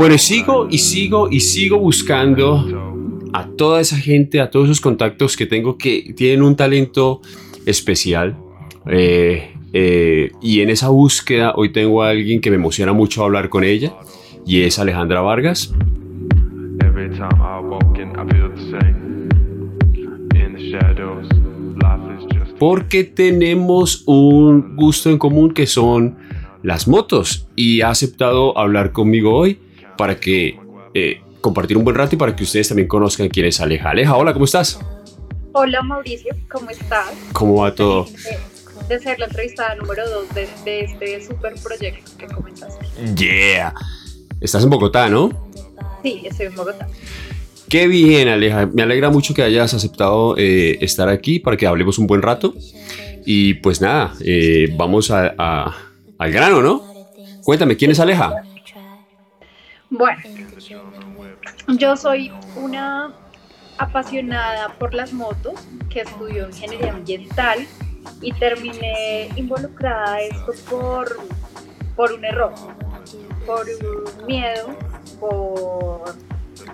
Bueno, y sigo y sigo y sigo buscando a toda esa gente, a todos esos contactos que tengo que tienen un talento especial. Eh, eh, y en esa búsqueda hoy tengo a alguien que me emociona mucho hablar con ella y es Alejandra Vargas. Porque tenemos un gusto en común que son las motos y ha aceptado hablar conmigo hoy para que eh, compartir un buen rato y para que ustedes también conozcan quién es Aleja. Aleja, hola, ¿cómo estás? Hola Mauricio, ¿cómo estás? ¿Cómo va todo? De, ser la entrevistada número dos de, este super proyecto que comentaste. Yeah. Estás en Bogotá, ¿no? Sí, estoy en Bogotá. Qué bien, Aleja. Me alegra mucho que hayas aceptado eh, estar aquí para que hablemos un buen rato. Y pues nada, eh, vamos al grano, ¿no? Cuéntame, ¿quién es Aleja? Bueno, yo soy una apasionada por las motos que estudió ingeniería ambiental y terminé involucrada a esto por, por un error, por un miedo, por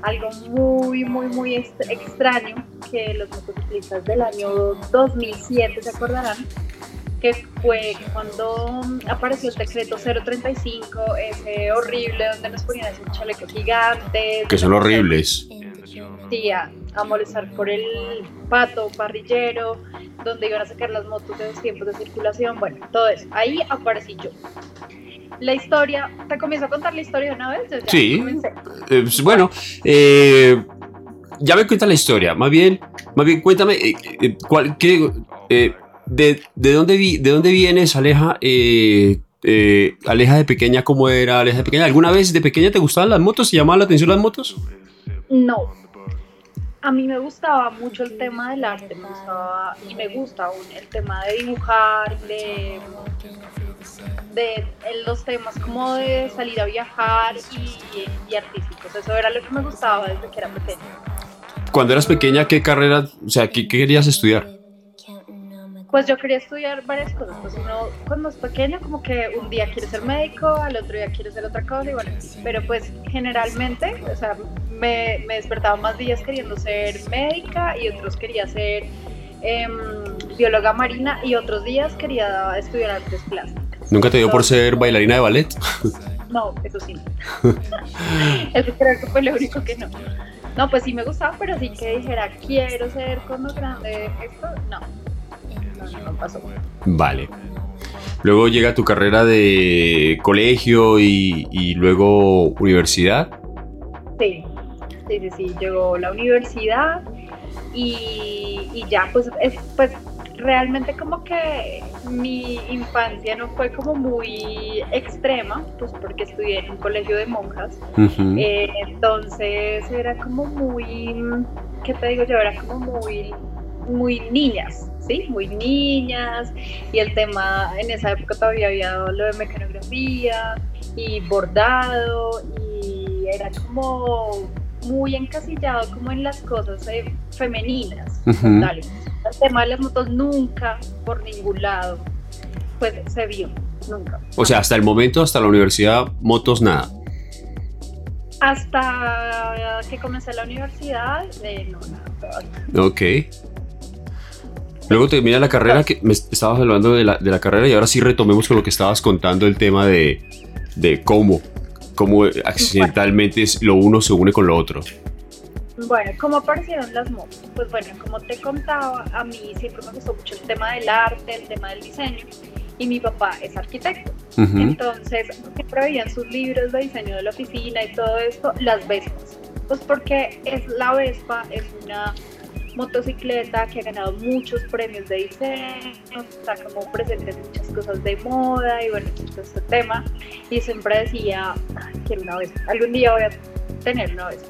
algo muy, muy, muy extraño que los motociclistas del año 2007 se acordarán, que fue cuando apareció el decreto 035, ese horrible donde nos ponían esos chalecos gigantes. Que son horribles. Sí, a, molestar por el pato parrillero, donde iban a sacar las motos de los tiempos de circulación, bueno, todo eso. Ahí aparecí yo. La historia, ¿te comienzo a contar la historia de una vez? sí. Eh, pues, bueno, eh, ya me cuenta la historia. Más bien, más bien cuéntame, eh, ¿cuál, qué, de, de, dónde vi, ¿De dónde vienes, Aleja? Eh, eh, Aleja de pequeña, ¿cómo era Aleja de pequeña? ¿Alguna vez de pequeña te gustaban las motos? ¿Te llamaban la atención las motos? No. A mí me gustaba mucho el tema del arte, me gustaba y me gusta aún el tema de dibujar, de, de los temas como de salir a viajar y, y artísticos. Eso era lo que me gustaba desde que era pequeña. Cuando eras pequeña, ¿qué carrera, o sea, qué, qué querías estudiar? Pues yo quería estudiar varias cosas. Pues uno cuando es pequeño como que un día quiere ser médico, al otro día quiere ser otra cosa y bueno, pero pues generalmente, o sea, me, me despertaba más días queriendo ser médica y otros quería ser em, bióloga marina y otros días quería estudiar artes plásticas. ¿Nunca te dio por ser bailarina de ballet? No, eso sí. eso creo que fue lo único que no. No, pues sí me gustaba, pero sí que dijera, quiero ser cuando grande esto, no no, pasó. Vale. Luego llega tu carrera de colegio y, luego universidad. Sí, sí, sí, sí. Llegó la universidad y, ya, pues, es, pues realmente como que mi infancia no fue como muy extrema, pues porque estudié en un colegio de monjas. Eh, entonces era como muy, ¿qué te digo yo? Era como muy, muy niñas. ¿sí? Muy niñas y el tema, en esa época todavía había lo de mecanografía y bordado y era como muy encasillado como en las cosas eh, femeninas. El tema de las motos nunca, por ningún lado, pues se vio, nunca. O sea, hasta el momento, hasta la universidad, motos nada. Hasta que comencé la universidad, eh, no, nada. Ok. Luego termina la carrera, que me estabas hablando de la, de la, carrera y ahora sí retomemos con lo que estabas contando el tema de, de cómo, cómo accidentalmente lo uno se une con lo otro. Bueno, ¿cómo aparecieron las motos? Pues bueno, como te contaba, a mí siempre me gustó mucho el tema del arte, el tema del diseño, y mi papá es arquitecto. Entonces, siempre veía en sus libros de diseño de la oficina y todo esto, las Vespas. Pues porque es la Vespa, es una motocicleta que ha ganado muchos premios de diseño, está como presente en muchas cosas de moda y bueno, todo este tema. Y siempre decía, quiero una vez, algún día voy a tener una vez.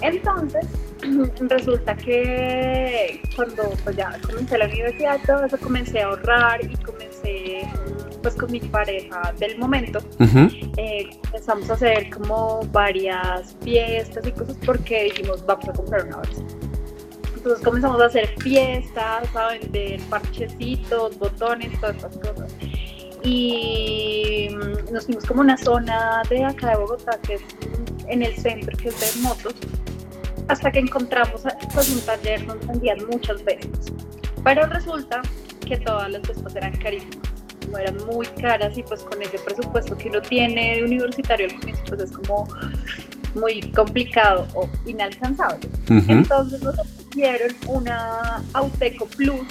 Entonces, resulta que cuando pues ya comencé la universidad, todo eso comencé a ahorrar y comencé pues con mi pareja del momento, eh, empezamos a hacer como varias fiestas y cosas porque dijimos, vamos a comprar una vez. Entonces comenzamos a hacer fiestas, a vender parchecitos, botones, todas estas cosas. y nos fuimos como una zona de acá de Bogotá, que es en el centro, que es de motos, hasta que encontramos pues, un taller donde vendían muchas veces. Pero resulta que todas las vespas eran carísimas, eran muy caras y pues con ese presupuesto que uno tiene de universitario al comienzo pues es como muy complicado o inalcanzable. Entonces nos ofrecieron una Auteco Plus,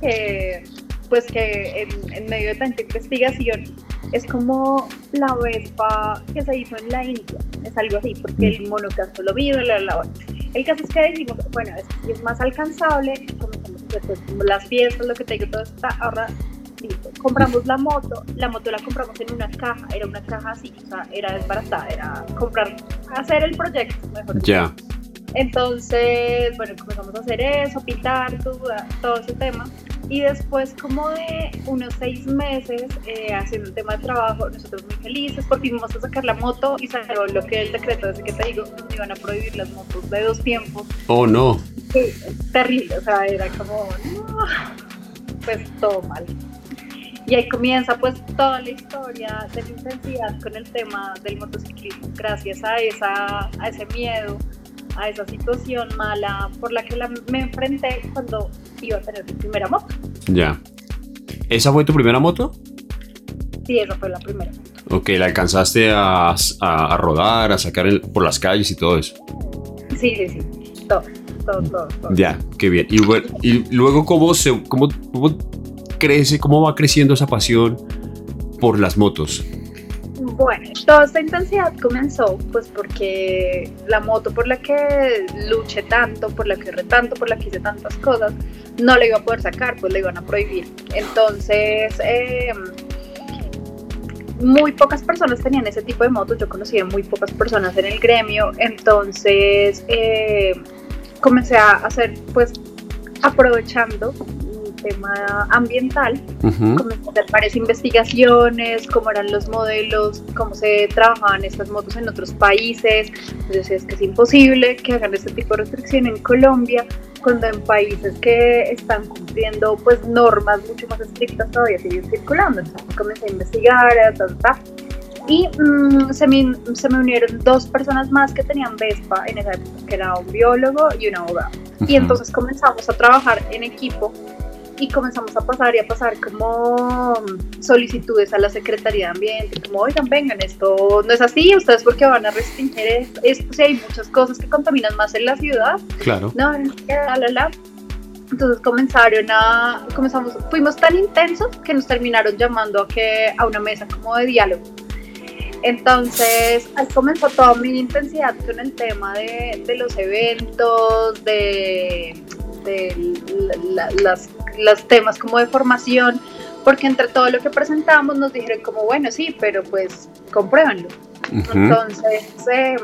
que pues que en, medio de tanta investigación es como la Vespa que se hizo en la India, es algo así, porque el monocasto lo vino, la, la, el caso es que decimos, bueno, es, es más alcanzable, como, las piezas, lo que te digo, todo está ahora compramos la moto, la moto la compramos en una caja, era una caja así, o sea, era desbaratada, era comprar, hacer el proyecto, mejor. Ya. Entonces, bueno, comenzamos a hacer eso, pintar, todo, ese tema. Y después, como de unos seis meses eh, haciendo un tema de trabajo, nosotros muy felices porque íbamos a sacar la moto y salió lo que el decreto ese que te digo, nos iban a prohibir las motos de dos tiempos. Oh, no. Sí, terrible, o sea, era como, pues todo mal. Y ahí comienza pues toda la historia de la intensidad con el tema del motociclismo, gracias a, esa, a ese miedo, a esa situación mala por la que me enfrenté cuando iba a tener mi primera moto. Ya. ¿Esa fue tu primera moto? Sí, esa fue la primera moto. Ok, ¿la alcanzaste a, a, rodar, a sacar por las calles y todo eso? Sí, sí, sí. Todo, todo, todo. Ya, qué bien. Y, bueno, y luego, ¿cómo, se, cómo, cómo crece, cómo va creciendo esa pasión por las motos? Bueno, toda esta intensidad comenzó pues porque la moto por la que luché tanto, por la que re tanto, por la que hice tantas cosas, no la iba a poder sacar, pues la iban a prohibir. Entonces, em, muy pocas personas tenían ese tipo de motos, yo conocí a muy pocas personas en el gremio, entonces eh, comencé a hacer pues aprovechando tema ambiental, comencé a hacer varias investigaciones, cómo eran los modelos, cómo se trabajaban estas motos en otros países. Entonces es que es imposible que hagan este tipo de restricción en Colombia, cuando en países que están cumpliendo pues normas mucho más estrictas todavía siguen circulando. Entonces comencé a investigar, y mm, se, me, se, me, unieron dos personas más que tenían Vespa en esa época, que era un biólogo y un abogado. Y entonces comenzamos a trabajar en equipo y comenzamos a pasar y a pasar como solicitudes a la Secretaría de Ambiente, como, oigan, vengan, esto no es así, ustedes porque van a restringir esto, esto sí hay muchas cosas que contaminan más en la ciudad. Claro. No, la, la, la. Entonces comenzaron a, comenzamos, fuimos tan intensos que nos terminaron llamando a, que, a una mesa como de diálogo. Entonces, ahí comenzó toda mi intensidad con el tema de, de los eventos, de, de las los temas como de formación, porque entre todo lo que presentamos nos dijeron como, bueno, sí, pero pues compruébenlo. Entonces, em,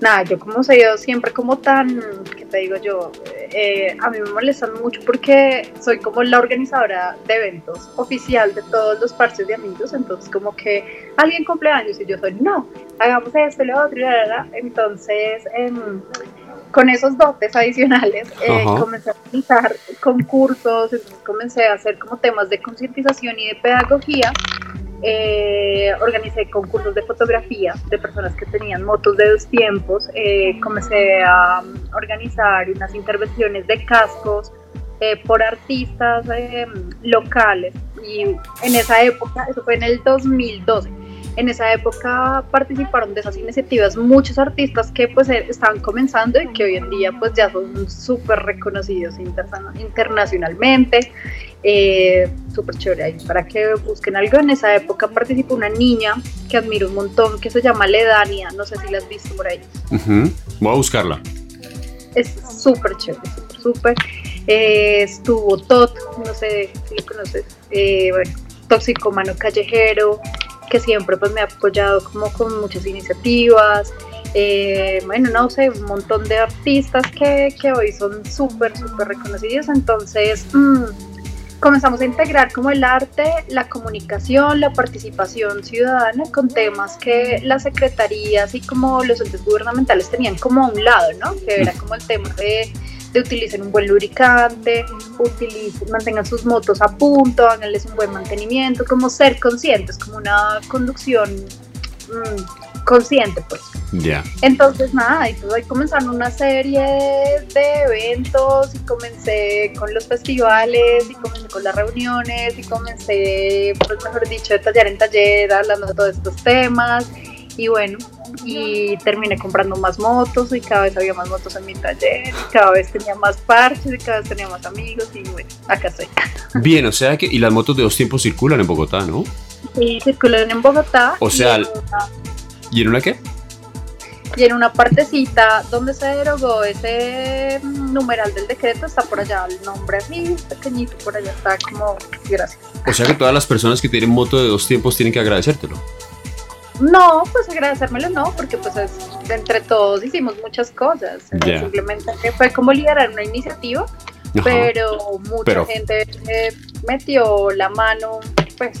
nada, yo como sé yo siempre como tan, ¿qué te digo yo? Eh, a mí me molestan mucho porque soy como la organizadora de eventos oficial de todos los parches de amigos, entonces como que alguien cumpleaños y yo soy, no, hagamos esto, lo otro, y la, entonces... Eh, con esos dotes adicionales eh, comencé a realizar concursos, entonces comencé a hacer como temas de concientización y de pedagogía. Eh, organicé concursos de fotografía de personas que tenían motos de dos tiempos. Eh, comencé a organizar unas intervenciones de cascos por artistas locales. Y en esa época, eso fue en el 2012 en esa época participaron de esas iniciativas muchos artistas que pues eh, estaban comenzando y que hoy en día pues ya son súper reconocidos internacionalmente. Eh, súper chévere ahí para que busquen algo. En esa época participó una niña que admiro un montón que se llama Ledania, no sé si la has visto por ahí. Voy a buscarla. Es súper chévere, súper, súper. Eh, estuvo Tot, no sé si lo conoces, eh, bueno, Toxicomano Callejero, que siempre pues me ha apoyado como con muchas iniciativas. Eh, bueno, no sé, un montón de artistas que, que hoy son súper, súper reconocidos. Entonces, mm, comenzamos a integrar como el arte, la comunicación, la participación ciudadana con temas que las secretarías y como los entes gubernamentales tenían como a un lado, ¿no? Que era como el tema de de utilicen un buen lubricante, utilicen, mantengan sus motos a punto, háganles un buen mantenimiento, como ser conscientes, como una conducción mm, consciente, pues. Ya. Entonces, nada, y pues ahí comenzaron una serie de eventos y comencé con los festivales y comencé con las reuniones y comencé, pues mejor dicho, de taller en taller hablando de todos estos temas y bueno, y terminé comprando más motos y cada vez había más motos en mi taller, y cada vez tenía más parches y cada vez tenía más amigos y bueno, acá estoy. Bien, o sea que, y las motos de dos tiempos circulan en Bogotá, ¿no? Sí, circulan en Bogotá. O sea, ¿y en una qué? Y en una partecita donde se derogó ese numeral del decreto está por allá el nombre así, pequeñito, por allá está como gracias. O sea que todas las personas que tienen moto de dos tiempos tienen que agradecértelo. No, pues agradecérmelo no, porque pues es, entre todos hicimos muchas cosas. Simplemente fue como liderar una iniciativa, pero mucha gente eh, metió la mano, pues,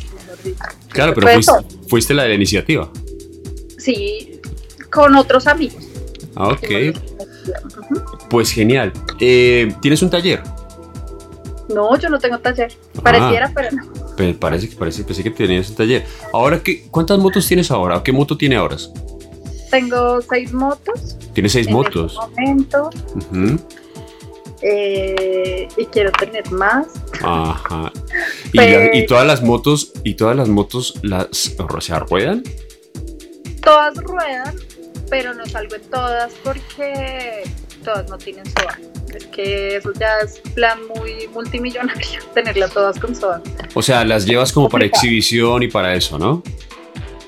Claro, pero fuiste, fuiste, la de la iniciativa. Sí, con otros amigos. Ah, ok. Pues genial. Eh, ¿Tienes un taller? No, yo no tengo taller. Pareciera, ah. pero no. parece que parece, que tenías un taller. Ahora, ¿qué, ¿cuántas motos tienes ahora? ¿Qué moto tiene ahora? Tengo seis motos. ¿Tienes seis motos? Este momento. Eh, y quiero tener más. Ajá. ¿Y, todas las motos, y todas las motos las o sea, ruedan? Todas ruedan, pero no salgo en todas porque todas no tienen SOA. Que eso ya es plan muy multimillonario, tenerlas todas con SOA. O sea, las llevas como para exhibición y para eso, ¿no?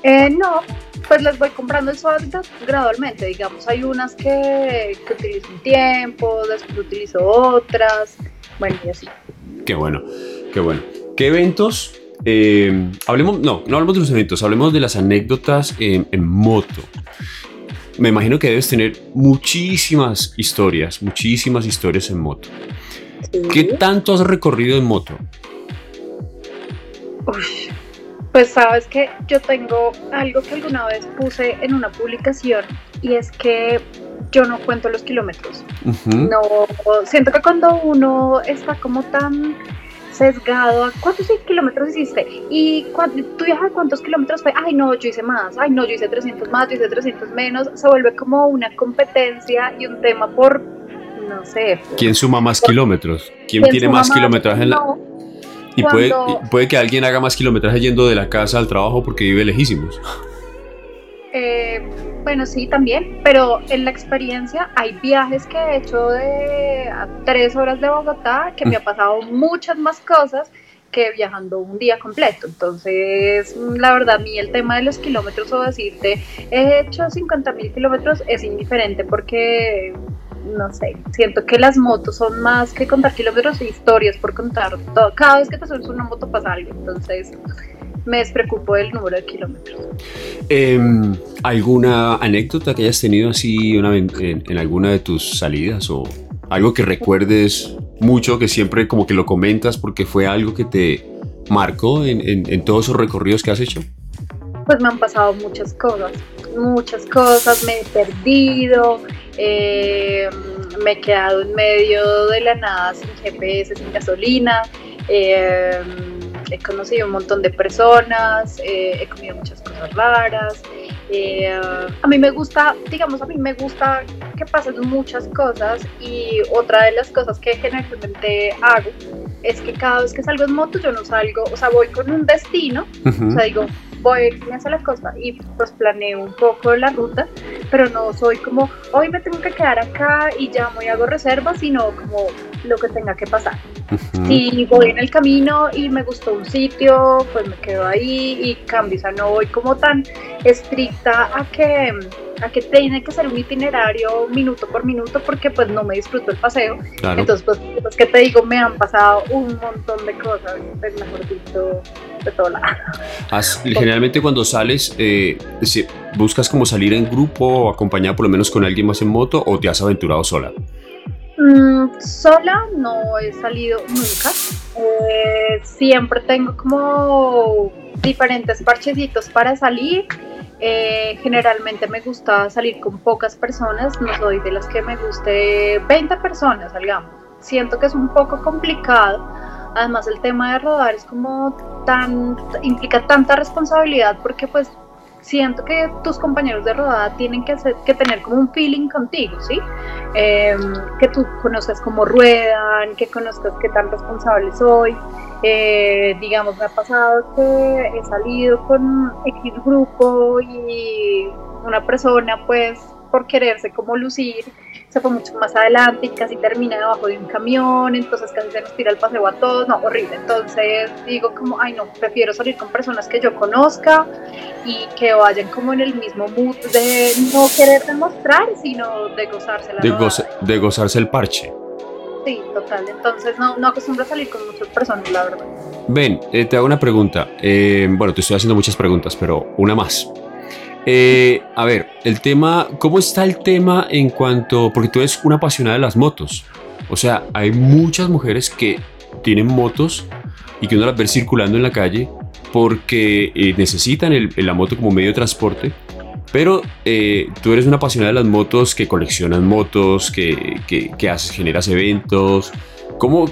Eh, no, pues las voy comprando el SOA gradualmente. Digamos, hay unas que, que utilizo un tiempo, después utilizo otras, bueno, y así. Qué bueno, qué bueno. ¿Qué eventos eh, hablemos, no, no hablemos de los eventos, hablemos de las anécdotas en, en, moto me imagino que debes tener muchísimas historias, muchísimas historias en moto. ¿Qué tanto has recorrido en moto? pues sabes que yo tengo algo que alguna vez puse en una publicación y es que yo no cuento los kilómetros. No, siento que cuando uno está como tan sesgado a cuántos kilómetros hiciste y tú viajas cuántos kilómetros fue, ay no, yo hice más, ay no, yo hice 300 más, yo hice 300 menos, se vuelve como una competencia y un tema por, no sé. ¿Quién suma más kilómetros? ¿Quién, tiene más, kilometraje en la... Y puede, puede que alguien haga más kilometraje yendo de la casa al trabajo porque vive lejísimos. Eh, bueno, sí, también, pero en la experiencia hay viajes que he hecho de a tres horas de Bogotá que me ha pasado muchas más cosas que viajando un día completo. Entonces, la verdad, a mí el tema de los kilómetros o decirte, he hecho 50 mil kilómetros es indiferente porque, no sé, siento que las motos son más que contar kilómetros e historias por contar todo. Cada vez que te subes una moto pasa algo. Entonces, me despreocupo del número de kilómetros. Em, ¿Alguna anécdota que hayas tenido así en, alguna de tus salidas o algo que recuerdes mucho, que siempre como que lo comentas porque fue algo que te marcó en, todos esos recorridos que has hecho? Pues me han pasado muchas cosas, muchas cosas, me he perdido, em, me he quedado en medio de la nada sin GPS, sin gasolina. Eh, he conocido un montón de personas, eh, he comido muchas cosas raras. Eh, a mí me gusta, digamos, a mí me gusta que pasen muchas cosas y otra de las cosas que generalmente hago es que cada vez que salgo en moto yo no salgo, o sea, voy con un destino, o sea, digo, voy hacia la costa y pues planeo un poco la ruta, pero no soy como, hoy me tengo que quedar acá y ya voy hago reservas, sino como lo que tenga que pasar. Si voy en el camino y me gustó un sitio, pues me quedo ahí y cambio, o sea, no voy como tan estricta a que a que tiene que ser un itinerario minuto por minuto porque pues no me disfruto el paseo. Entonces pues, pues que te digo, me han pasado un montón de cosas, pues mejor dicho, de todo lado. generalmente cuando sales, eh, ¿buscas como salir en grupo o acompañado por lo menos con alguien más en moto o te has aventurado sola? Mm, sola no he salido nunca. Eh, siempre tengo como diferentes parchecitos para salir Eh, generalmente me gusta salir con pocas personas, no soy de las que me guste 20 personas, salgamos. Siento que es un poco complicado. Además el tema de rodar es como tan, implica tanta responsabilidad porque pues siento que tus compañeros de rodada tienen que, que tener como un feeling contigo, ¿sí? Em, que tú conozcas cómo ruedan, que conozcas qué tan responsable soy. Eh, digamos, me ha pasado que he salido con X grupo y una persona pues por quererse como lucir, se fue mucho más adelante y casi termina debajo de un camión, entonces casi se nos tira el paseo a todos, no, horrible. Entonces digo como, ay no, prefiero salir con personas que yo conozca y que vayan como en el mismo mood de no querer demostrar, sino de gozarse la de, de gozarse el parche. Sí, total. Entonces no, no acostumbro a salir con muchas personas, la verdad. Ven, eh, te hago una pregunta. Eh, bueno, te estoy haciendo muchas preguntas, pero una más. Eh, a ver, el tema, ¿cómo está el tema en cuanto, porque tú eres una apasionada de las motos? O sea, hay muchas mujeres que tienen motos y que uno las ve circulando en la calle porque eh, necesitan la moto como medio de transporte. Pero eh, tú eres una apasionada de las motos, que coleccionas motos, que, que, haces, generas eventos. ¿Cómo,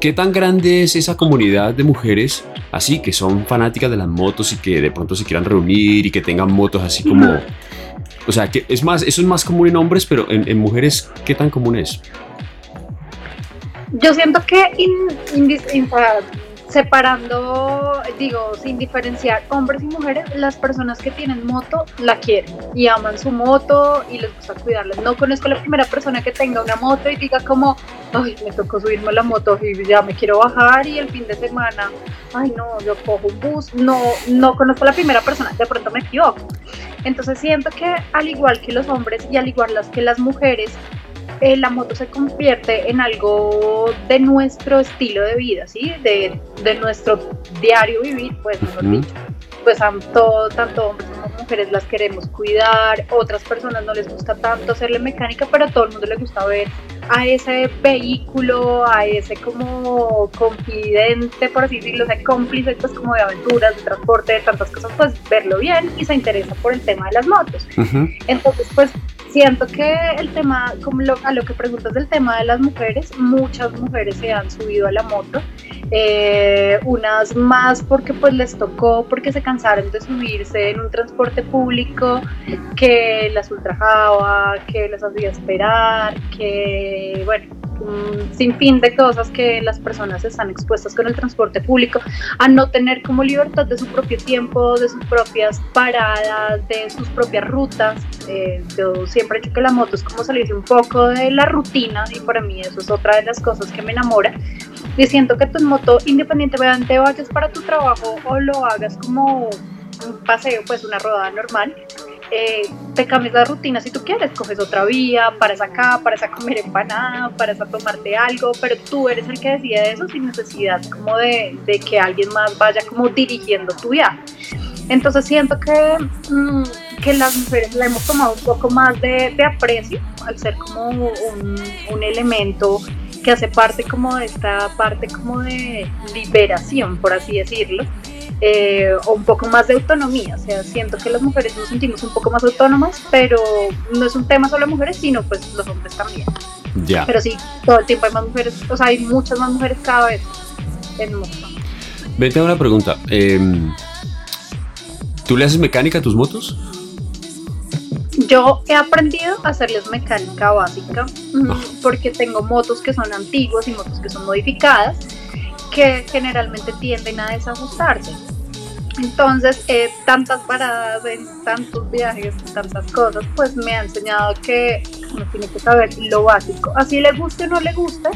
¿Qué tan grande es esa comunidad de mujeres así que son fanáticas de las motos y que de pronto se quieran reunir y que tengan motos así como... O sea, que es más, eso es más común en hombres, pero en, mujeres, ¿qué tan común es? Yo siento que separando, digo, sin diferenciar hombres y mujeres, las personas que tienen moto la quieren y aman su moto y les gusta cuidarla. No conozco la primera persona que tenga una moto y diga como, ay, me tocó subirme a la moto y ya me quiero bajar y el fin de semana, ay, no, yo cojo un bus. No, no conozco la primera persona, de pronto me equivoco. Entonces siento que al igual que los hombres y al igual que las mujeres, eh, la moto se convierte en algo de nuestro estilo de vida, ¿sí? De, de nuestro diario vivir, pues, mejor dicho. Pues todo, tanto hombres como mujeres las queremos cuidar, otras personas no les gusta tanto hacerle mecánica, pero a todo el mundo le gusta ver a ese vehículo, a ese como confidente, por así decirlo, ese cómplice pues como de aventuras, de transporte, de tantas cosas, pues verlo bien y se interesa por el tema de las motos. Entonces, pues siento que el tema, como a lo que preguntas del tema de las mujeres, muchas mujeres se han subido a la moto, eh, unas más porque pues les tocó, porque se cansaron de subirse en un transporte público que las ultrajaba, que les hacía esperar, que bueno, un sinfín de cosas que las personas están expuestas con el transporte público, a no tener como libertad de su propio tiempo, de sus propias paradas, de sus propias rutas. Eh, yo siempre he dicho que la moto es como salirse un poco de la rutina y para mí eso es otra de las cosas que me enamora. Y siento que tu moto, independientemente vayas para tu trabajo o lo hagas como un paseo, pues una rodada normal, eh, te cambias la rutina si tú quieres, coges otra vía, paras acá, paras a comer empanada, paras a tomarte algo, pero tú eres el que decide eso sin necesidad como de, que alguien más vaya como dirigiendo tu viaje. Entonces siento que, mm, que las mujeres la hemos tomado un poco más de, aprecio al ser como un, un elemento que hace parte como de esta parte como de liberación, por así decirlo, eh, o un poco más de autonomía. O sea, siento que las mujeres nos sentimos un poco más autónomas, pero no es un tema solo de mujeres, sino pues los hombres también. Ya. Pero sí, todo el tiempo hay más mujeres, o sea, hay muchas más mujeres cada vez en moto. Vete a una pregunta. Em, ¿Tú le haces mecánica a tus motos? Yo he aprendido a hacerles mecánica básica mm, ah. porque tengo motos que son antiguas y motos que son modificadas que generalmente tienden a desajustarse. Entonces, eh, tantas paradas en tantos viajes, tantas cosas, pues me ha enseñado que uno tiene que saber lo básico. Así le guste o no le guste,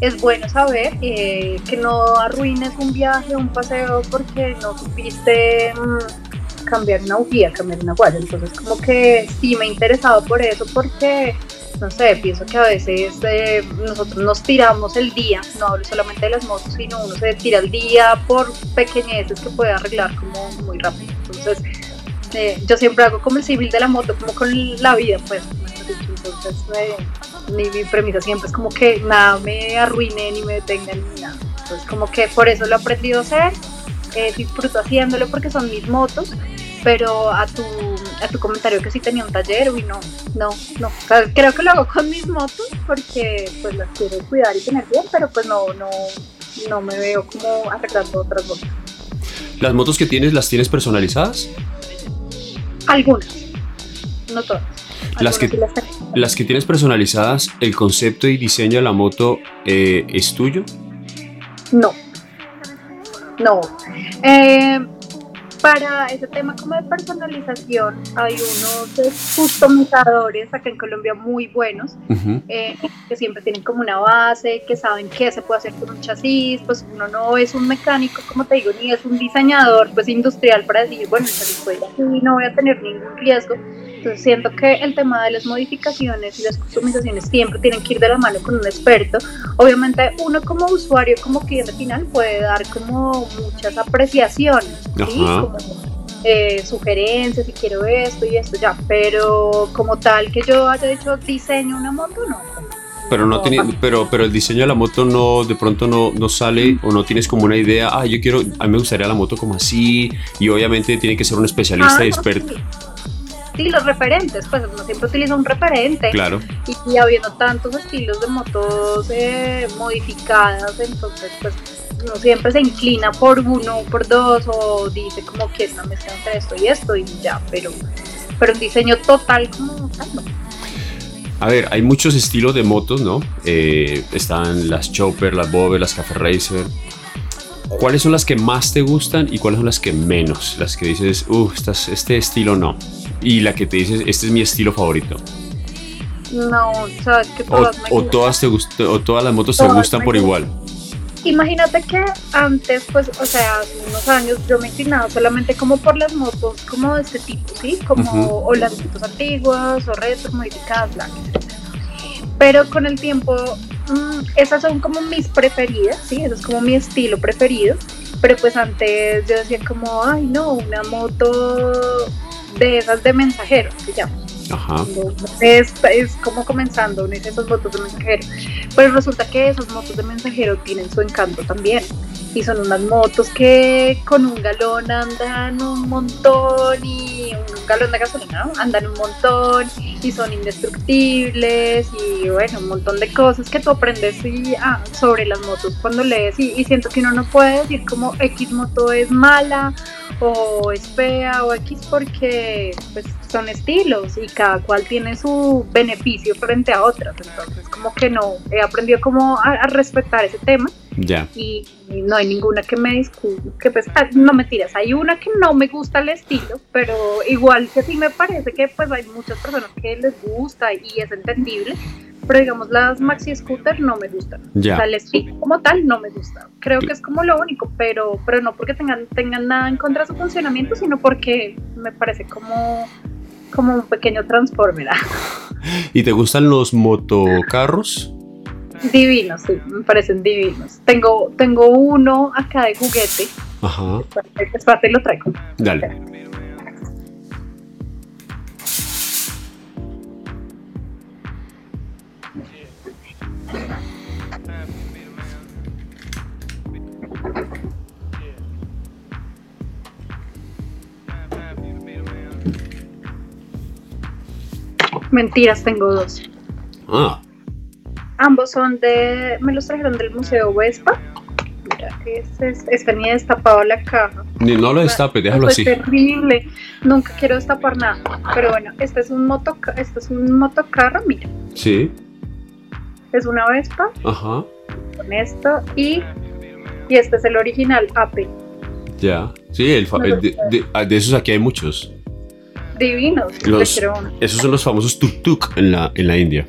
es bueno saber eh, que no arruines un viaje, un paseo, porque no supiste mm, cambiar una bujía, cambiar una guaya. Entonces, como que sí me he interesado por eso, porque no sé, pienso que a veces eh, nosotros nos tiramos el día, no hablo solamente de las motos, sino uno se tira el día por pequeñeces que puede arreglar como muy rápido. Entonces, eh, yo siempre hago como el civil de la moto, como con la vida, pues. Entonces, eh, mi, mi, premisa siempre es como que nada me arruine ni me detenga ni nada. Entonces, como que por eso lo he aprendido a hacer, disfruto haciéndolo porque son mis motos pero a tu a tu comentario que sí tenía un taller, uy, no, no, no. O sea, creo que lo hago con mis motos porque pues las quiero cuidar y tener bien, pero pues no, no, no me veo como arreglando otras motos. ¿Las motos que tienes las tienes personalizadas? Algunas, no todas. Las que, las, que tienes personalizadas, ¿el concepto y diseño de la moto eh, es tuyo? No. No. Eh, para ese tema como de personalización, hay unos customizadores acá en Colombia muy buenos, eh, que siempre tienen como una base, que saben qué se puede hacer con un chasis, pues uno no es un mecánico, como te digo, ni es un diseñador pues industrial para decir, bueno, el chasis puede así, no voy a tener ningún riesgo. Entonces siento que el tema de las modificaciones y las customizaciones siempre tienen que ir de la mano con un experto. Obviamente uno como usuario, como cliente final, puede dar como muchas apreciaciones, ¿sí? como, eh, sugerencias, si quiero esto y esto, ya. Pero como tal que yo haya hecho diseño una moto, no. Pero no, tiene, pero, pero el diseño de la moto no, de pronto no, no sale o no tienes como una idea, ah, yo quiero, a mí me gustaría la moto como así, y obviamente tiene que ser un especialista y ah, experto los referentes, pues uno siempre utiliza un referente. Claro. Y, habiendo tantos estilos de motos eh, modificadas, entonces pues uno siempre se inclina por uno, por dos, o dice como que no me entre esto y esto y ya, pero, pero un diseño total como A ver, hay muchos estilos de motos, ¿no? Eh, están las Chopper, las Bobe, las Cafe Racer. ¿Cuáles son las que más te gustan y cuáles son las que menos? Las que dices, uff, este estilo no y la que te dices, este es mi estilo favorito? No, sabes que todas o, o todas te o todas las motos te gustan por igual. Imagínate que antes, pues, o sea, hace unos años yo me inclinaba solamente como por las motos como de este tipo, ¿sí? Como o las motos antiguas o retro modificadas, blancas. Pero con el tiempo, mm, esas son como mis preferidas, ¿sí? Eso es como mi estilo preferido. Pero pues antes yo decía como, ay, no, una moto de esas de mensajero, se llama. Ajá. Es, es, como comenzando en esas motos de mensajero. Pero resulta que esas motos de mensajero tienen su encanto también. Y son unas motos que con un galón andan un montón y un galón de gasolina, ¿no? Andan un montón y son indestructibles y bueno, un montón de cosas que tú aprendes ah, sobre las motos cuando lees y, y siento que uno no puede decir como X moto es mala o es fea o X porque pues, son estilos y cada cual tiene su beneficio frente a otras. Entonces como que no, he aprendido como a, respetar ese tema. Ya. Y, no hay ninguna que me discute, que pues, ah, no mentiras, hay una que no me gusta el estilo, pero igual que sí me parece que pues hay muchas personas que les gusta y es entendible, pero digamos las maxi scooter no me gustan. O sea, el estilo como tal no me gusta. Creo que es como lo único, pero, pero no porque tengan, tengan nada en contra de su funcionamiento, sino porque me parece como, como un pequeño transformer. ¿Y te gustan los motocarros? Divinos, sí, me parecen divinos. Tengo, tengo uno acá de juguete. Ajá. Espérate, lo traigo. Dale. Mentiras, tengo dos. Ah. Ambos son de. Me los trajeron del Museo Vespa. Mira, este, este ni he destapado la caja. Ni no lo destape, déjalo así. Es terrible. Nunca quiero destapar nada. Pero bueno, este es un moto, este es un motocarro, mira. Sí. Es una Vespa. Ajá. Con esto y. Y este es el original AP. Ya. Sí, el, de, de esos aquí hay muchos divinos. esos son los famosos tuk-tuk en la, en la India.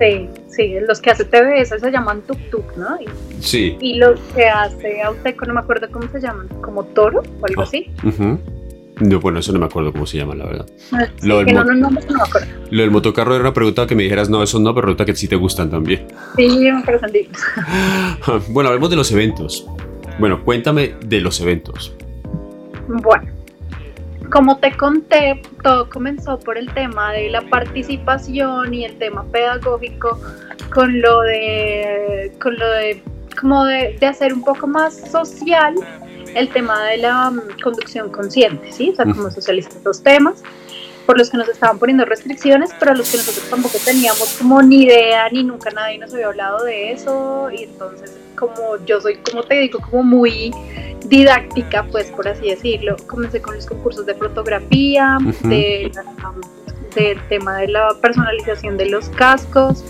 Sí, sí, los que hace TVS se llaman tuk-tuk, ¿no? Y, sí. Y los que hace Auteco, no me acuerdo cómo se llaman, como toro o algo ah, así. No, bueno, eso no me acuerdo cómo se llama, la verdad. Ah, lo, del no, no, no, me acuerdo. lo del motocarro era una pregunta que me dijeras, no, eso no, pero resulta que sí te gustan también. Sí, me parecen bueno, hablemos de los eventos. Bueno, cuéntame de los eventos. Bueno, como te conté, todo comenzó por el tema de la participación y el tema pedagógico con lo de, con lo de, como de, hacer un poco más social el tema de la mm, conducción consciente, ¿sí? O sea, como socializar estos temas. por los que nos estaban poniendo restricciones, pero los que nosotros tampoco teníamos como ni idea, ni nunca nadie nos había hablado de eso, y entonces como yo soy, como te digo, como muy didáctica, pues por así decirlo, comencé con los concursos de fotografía, de, del tema de la personalización de los cascos,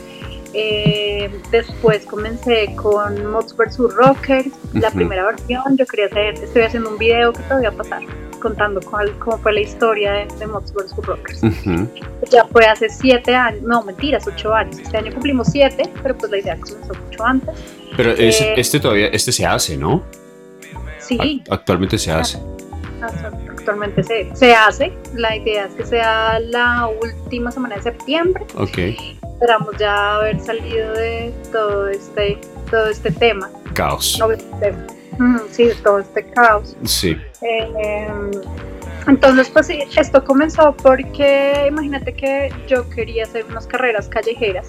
eh, después comencé con Mods vs Rockers, la primera versión. Yo quería hacer, estoy haciendo un video que te voy a pasar contando cuál, cómo fue la historia de, de Mods vs Rockers. Ya fue hace siete años, no mentiras, ocho años. Este año cumplimos siete, pero pues la idea comenzó mucho antes. Pero eh, este todavía, este se hace, ¿no? Sí. actualmente se hace. Actualmente se, se hace. La idea es que sea la última semana de septiembre. Ok esperamos ya haber salido de todo este, todo este tema. Caos. sí, de todo este caos. Sí. Eh, entonces, pues sí, esto comenzó porque imagínate que yo quería hacer unas carreras callejeras.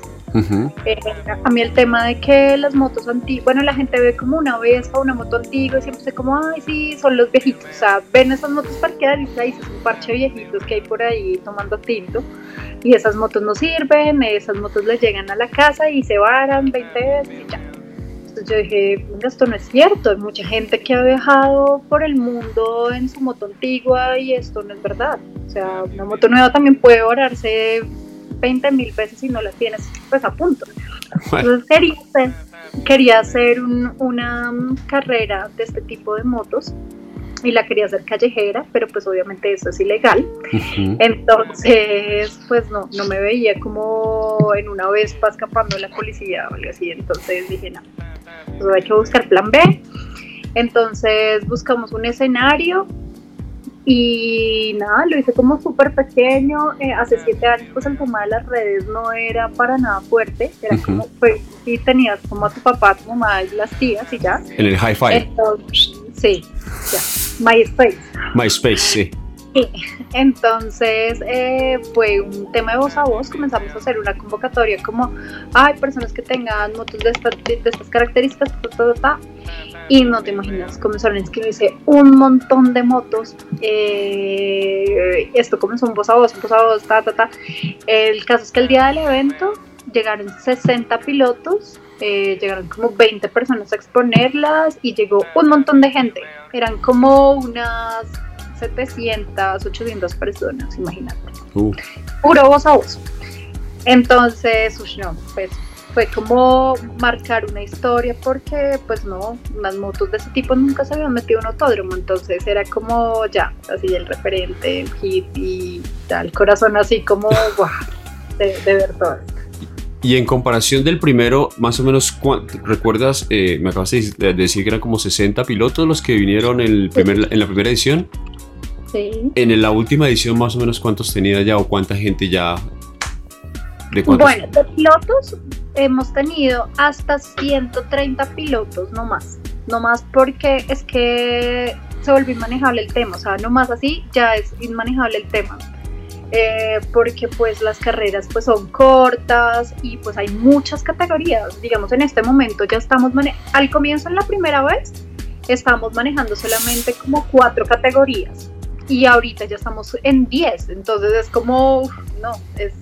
Eh, a mí el tema de que las motos antiguas, bueno, la gente ve como una Vespa, una moto antigua y siempre se como, ay, sí, son los viejitos. O sea, ven esas motos parqueadas y ahí es un parche de viejitos que hay por ahí tomando tinto. Y esas motos no sirven, esas motos les llegan a la casa y se varan 20 veces y ya yo dije, esto no es cierto, hay mucha gente que ha viajado por el mundo en su moto antigua y esto no es verdad. O sea, una moto nueva también puede orarse 20 mil veces si no la tienes pues a punto. Entonces quería hacer, una carrera de este tipo de motos y la quería hacer callejera, pero pues obviamente eso es ilegal. Entonces, pues no, no me veía como en una Vespa escapando de la policía o algo así. Entonces dije, no, pues hay que buscar plan B. Entonces buscamos un escenario y nada, lo hice como súper pequeño. Eh, hace siete años, pues el tema de las redes no era para nada fuerte. Era como, pues, si tenías como a tu papá, tu mamá y las tías y ya. En el hi-fi. sí, ya. MySpace. MySpace, sí. Entonces eh, fue un tema de voz a voz, comenzamos a hacer una convocatoria como, hay personas que tengan motos de, estas características, y no te imaginas, comenzaron a inscribirse un montón de motos, eh, esto comenzó un voz a voz, un voz a voz, ta, ta, ta. El caso es que el día del evento llegaron 60 pilotos, eh, llegaron como 20 personas a exponerlas y llegó un montón de gente, eran como unas 700, 800 personas, imagínate. Uh. Puro voz a voz. Entonces, no, pues fue como marcar una historia porque pues no, las motos de ese tipo nunca se habían metido en autódromo, entonces era como ya, así el referente, el hit y tal, corazón así como, wow, de, ver todo Y en comparación del primero, más o menos, ¿recuerdas? Eh, me acabas de decir que eran como 60 pilotos los que vinieron el primer, en la primera edición. En la última edición, más o menos, ¿cuántos tenía ya o cuánta gente ya? ¿De bueno, de pilotos hemos tenido hasta 130 pilotos, no más. No más porque es que se volvió inmanejable el tema. O sea, no más así ya es inmanejable el tema. Eh, porque pues las carreras pues son cortas y pues hay muchas categorías. Digamos, en este momento ya estamos, al comienzo en la primera vez, estamos manejando solamente como cuatro categorías y ahorita ya estamos en 10, entonces es como, no, es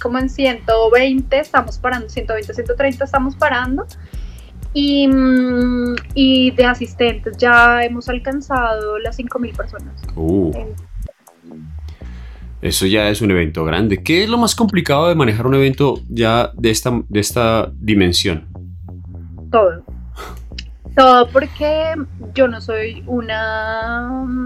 como en 120 estamos parando, 120, 130 estamos parando. Y, mm, y de asistentes ya hemos alcanzado las 5.000 personas. Uh. Eso ya es un evento grande. ¿Qué es lo más complicado de manejar un evento ya de esta, de esta dimensión? Todo. Todo porque yo no soy una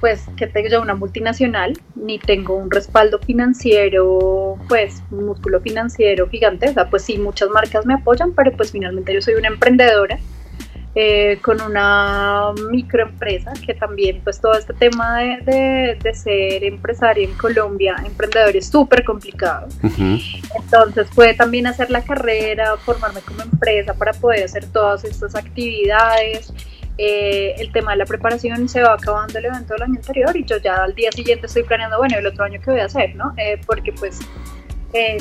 pues que tengo yo una multinacional, ni tengo un respaldo financiero, pues un músculo financiero gigante, o sea, pues sí, muchas marcas me apoyan, pero pues finalmente yo soy una emprendedora eh, con una microempresa que también pues todo este tema de, de, ser empresaria en Colombia, emprendedor es súper complicado. Entonces puede también hacer la carrera, formarme como empresa para poder hacer todas estas actividades. Eh, el tema de la preparación se va acabando el evento del año anterior y yo ya al día siguiente estoy planeando, bueno, el otro año que voy a hacer, ¿no? Eh, porque pues, eh,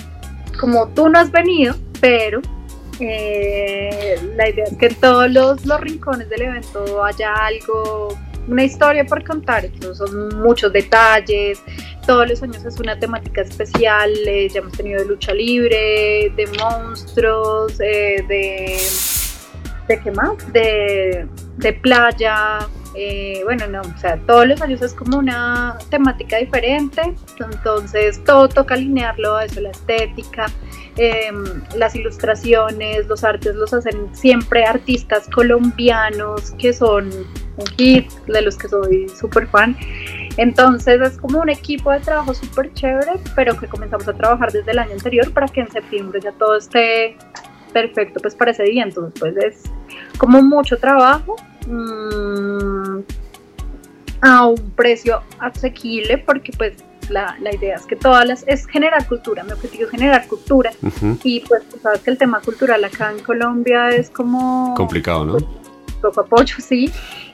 como tú no has venido, pero la idea es que en todos los, los, rincones del evento haya algo, una historia por contar, son muchos detalles, todos los años es una temática especial, ya hemos tenido de lucha libre, de monstruos, de... ¿De qué más? De, de playa, eh, bueno, no, o sea, todos los años es como una temática diferente, entonces todo toca alinearlo a eso, la estética, em, las ilustraciones, los artes los hacen siempre artistas colombianos que son un hit, de los que soy súper fan. Entonces es como un equipo de trabajo súper chévere, pero que comenzamos a trabajar desde el año anterior para que en septiembre ya todo esté perfecto pues para ese día. Entonces pues es como mucho trabajo, Mm, a un precio asequible porque pues la, idea es que todas las es generar cultura, mi objetivo es generar cultura. Y pues sabes que el tema cultural acá en Colombia es como complicado, ¿no? poco apoyo, sí,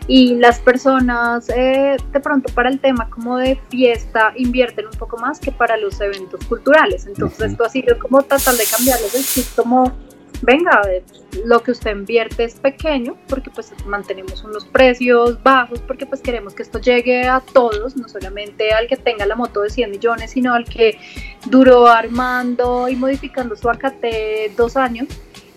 y las personas eh, de pronto para el tema como de fiesta invierten un poco más que para los eventos culturales, entonces esto ha sido como tratar de cambiarles el chip como venga, lo que usted invierte es pequeño porque pues mantenemos unos precios bajos porque pues queremos que esto llegue a todos, no solamente al que tenga la moto de 100 millones, sino al que duró armando y modificando su AKT dos años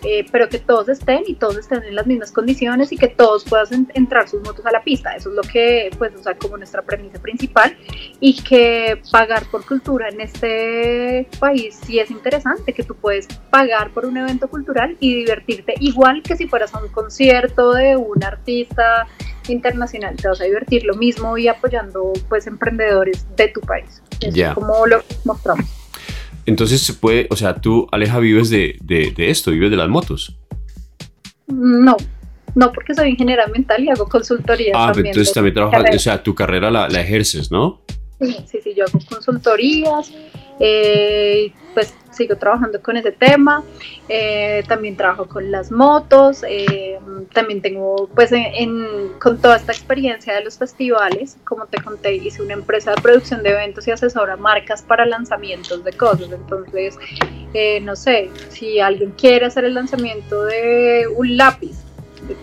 eh, pero que todos estén y todos estén en las mismas condiciones y que todos puedan entrar sus motos a la pista. Eso es lo que, pues, o sea, como nuestra premisa principal y que pagar por cultura en este país sí es interesante, que tú puedes pagar por un evento cultural y divertirte igual que si fueras a un concierto de un artista internacional, te vas a divertir lo mismo y apoyando pues emprendedores de tu país. es como lo mostramos. Entonces se puede, o sea, tú, Aleja, vives de, esto, vives de las motos. No, no, porque soy ingeniera mental y hago consultoría. Ah, entonces también trabajas, o sea, tu carrera la, la ejerces, ¿no? Sí, sí, sí, yo hago consultorías, eh, pues sigo trabajando con ese tema, eh, también trabajo con las motos, eh, también tengo pues con toda esta experiencia de los festivales, como te conté, hice una empresa de producción de eventos y asesora marcas para lanzamientos de cosas, entonces no sé, si alguien quiere hacer el lanzamiento de un lápiz,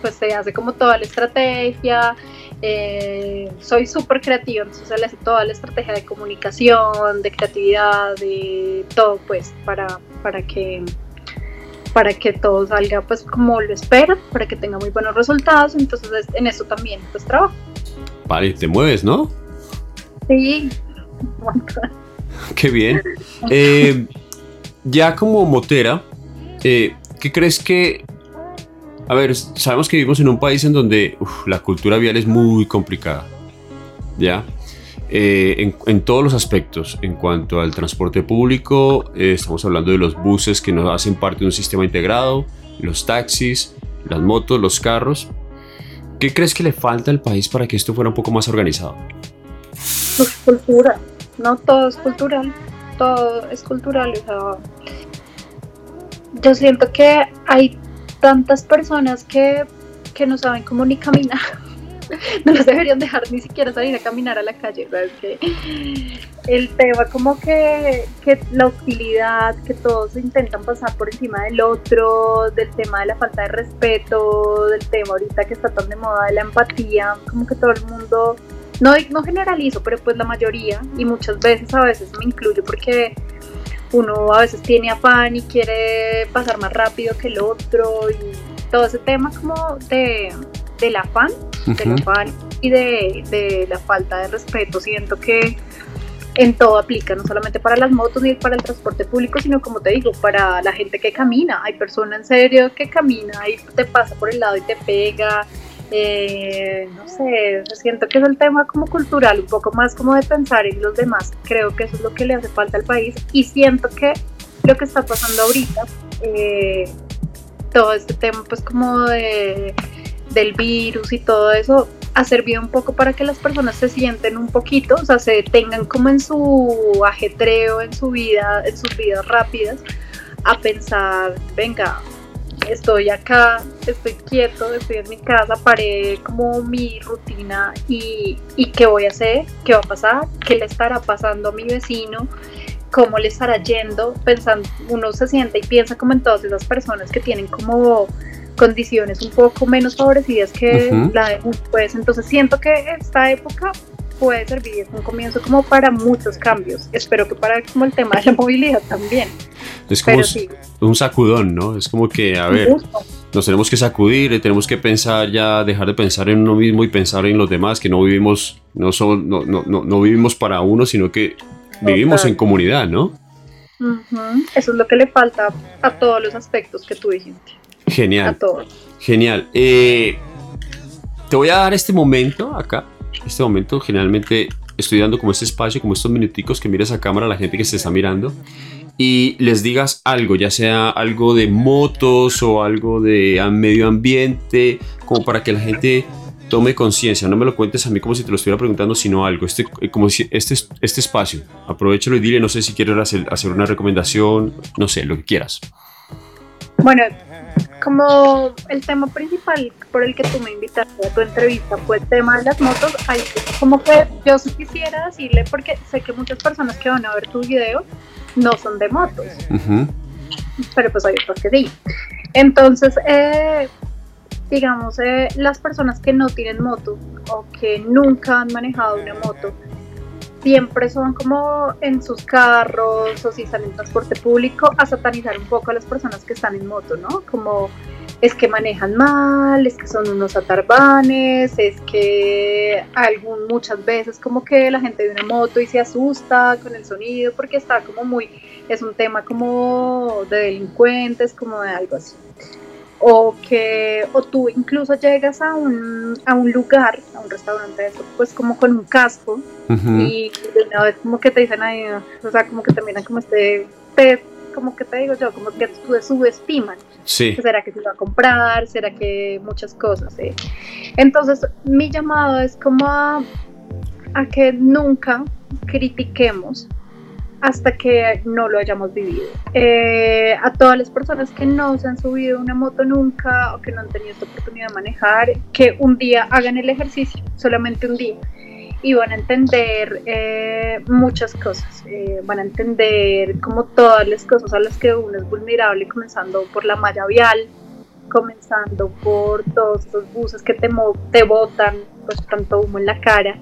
pues se hace como toda la estrategia, eh, soy súper creativa, entonces le hace toda la estrategia de comunicación, de creatividad, de todo, pues, para, para que para que todo salga pues como lo espera, para que tenga muy buenos resultados, entonces en eso también pues trabajo. Vale, te mueves, ¿no? Sí. Qué bien. Eh, ya como motera, eh, ¿qué crees que a ver, sabemos que vivimos en un país en donde la cultura vial es muy complicada. ¿Ya? Eh, en, todos los aspectos, en cuanto al transporte público, eh, estamos hablando de los buses que nos hacen parte de un sistema integrado, los taxis, las motos, los carros. ¿Qué crees que le falta al país para que esto fuera un poco más organizado? Pues cultura, no todo es cultural, todo es cultural. yo siento que hay tantas personas que, que no saben cómo ni caminar. no los deberían dejar ni siquiera salir a caminar a la calle, ¿sabes? Que el tema como que, que, la hostilidad, que todos intentan pasar por encima del otro, del tema de la falta de respeto, del tema ahorita que está tan de moda de la empatía, como que todo el mundo, no, no generalizo, pero pues la mayoría, y muchas veces a veces me incluyo porque uno a veces tiene afán y quiere pasar más rápido que el otro y todo ese tema como de, del afán, del afán y de, la falta de respeto. Siento que en todo aplica, no solamente para las motos ni para el transporte público, sino como te digo, para la gente que camina. Hay personas en serio que camina y te pasa por el lado y te pega, eh, no sé, siento que es el tema como cultural, un poco más como de pensar en los demás. Creo que eso es lo que le hace falta al país y siento que lo que está pasando ahorita, eh, todo este tema pues como de, del virus y todo eso, ha servido un poco para que las personas se sienten un poquito, o sea, se tengan como en su ajetreo, en su vida, en sus vidas rápidas, a pensar, venga, estoy acá, estoy quieto, estoy en mi casa, paré como mi rutina y, qué voy a hacer, qué va a pasar, qué le estará pasando a mi vecino, cómo le estará yendo, pensando, uno se siente y piensa como en todas esas personas que tienen como condiciones un poco menos favorecidas que la de pues entonces siento que esta época puede servir, es un comienzo como para muchos cambios. Espero que para como el tema de la movilidad también. Es como un sacudón, ¿no? Es como que, a ver, nos tenemos que sacudir, tenemos que pensar ya, dejar de pensar en uno mismo y pensar en los demás, que no vivimos, no, son, no, no, no, vivimos para uno, sino que vivimos en comunidad, ¿no? Eso es lo que le falta a todos los aspectos que tú dijiste. Genial. A todos. Genial. Eh, te voy a dar este momento acá. Este momento, generalmente estoy dando como este espacio, como estos minuticos que mires a cámara a la gente que se está mirando y les digas algo, ya sea algo de motos o algo de medio ambiente, como para que la gente tome conciencia. No me lo cuentes a mí como si te lo estuviera preguntando, sino algo. Este, como si este, este espacio, aprovechalo y dile, no sé si quieres hacer, hacer una recomendación, no sé, lo que quieras. Bueno, como el tema principal por el que tú me invitaste a tu entrevista fue el tema de las motos, hay como que yo quisiera decirle, porque sé que muchas personas que van a ver tu video no son de motos, pero pues hay otros que sí. Entonces, eh, digamos, eh, las personas que no tienen moto o que nunca han manejado una moto, siempre son como en sus carros o si están en transporte público a satanizar un poco a las personas que están en moto, ¿no? Como es que manejan mal, es que son unos atarbanes, es que algún, muchas veces como que la gente de una moto y se asusta con el sonido porque está como muy, es un tema como de delincuentes, como de algo así o que o tú incluso llegas a un, a un lugar, a un restaurante eso, pues como con un casco y de una vez como que te dicen ahí, o sea, como que te miran como este, te, como que te digo yo, como que te subestiman. Sí. ¿Será que se va a comprar? ¿Será que muchas cosas? ¿eh? Entonces, mi llamado es como a, a que nunca critiquemos hasta que no lo hayamos vivido. Eh, a todas las personas que no se han subido una moto nunca o que no han tenido esta oportunidad de manejar, que un día hagan el ejercicio, solamente un día, y van a entender eh, muchas cosas. Eh, van a entender como todas las cosas a las que uno es vulnerable, comenzando por la malla vial, comenzando por todos esos buses que te, te botan pues tanto humo en la cara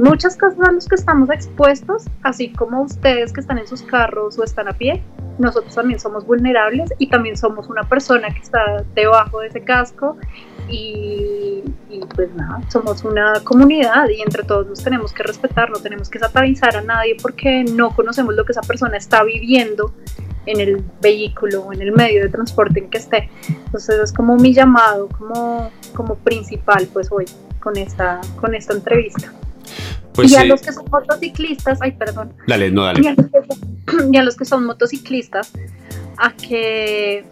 muchas cosas a las que estamos expuestos, así como ustedes que están en sus carros o están a pie, nosotros también somos vulnerables y también somos una persona que está debajo de ese casco y, pues nada, somos una comunidad y entre todos nos tenemos que respetar, no tenemos que satanizar a nadie porque no conocemos lo que esa persona está viviendo en el vehículo o en el medio de transporte en que esté. Entonces es como mi llamado como, como principal pues hoy con esta, con esta entrevista. Pues y a los que son motociclistas, ay, perdón. Dale, no, dale. Y a los que, son motociclistas, a que,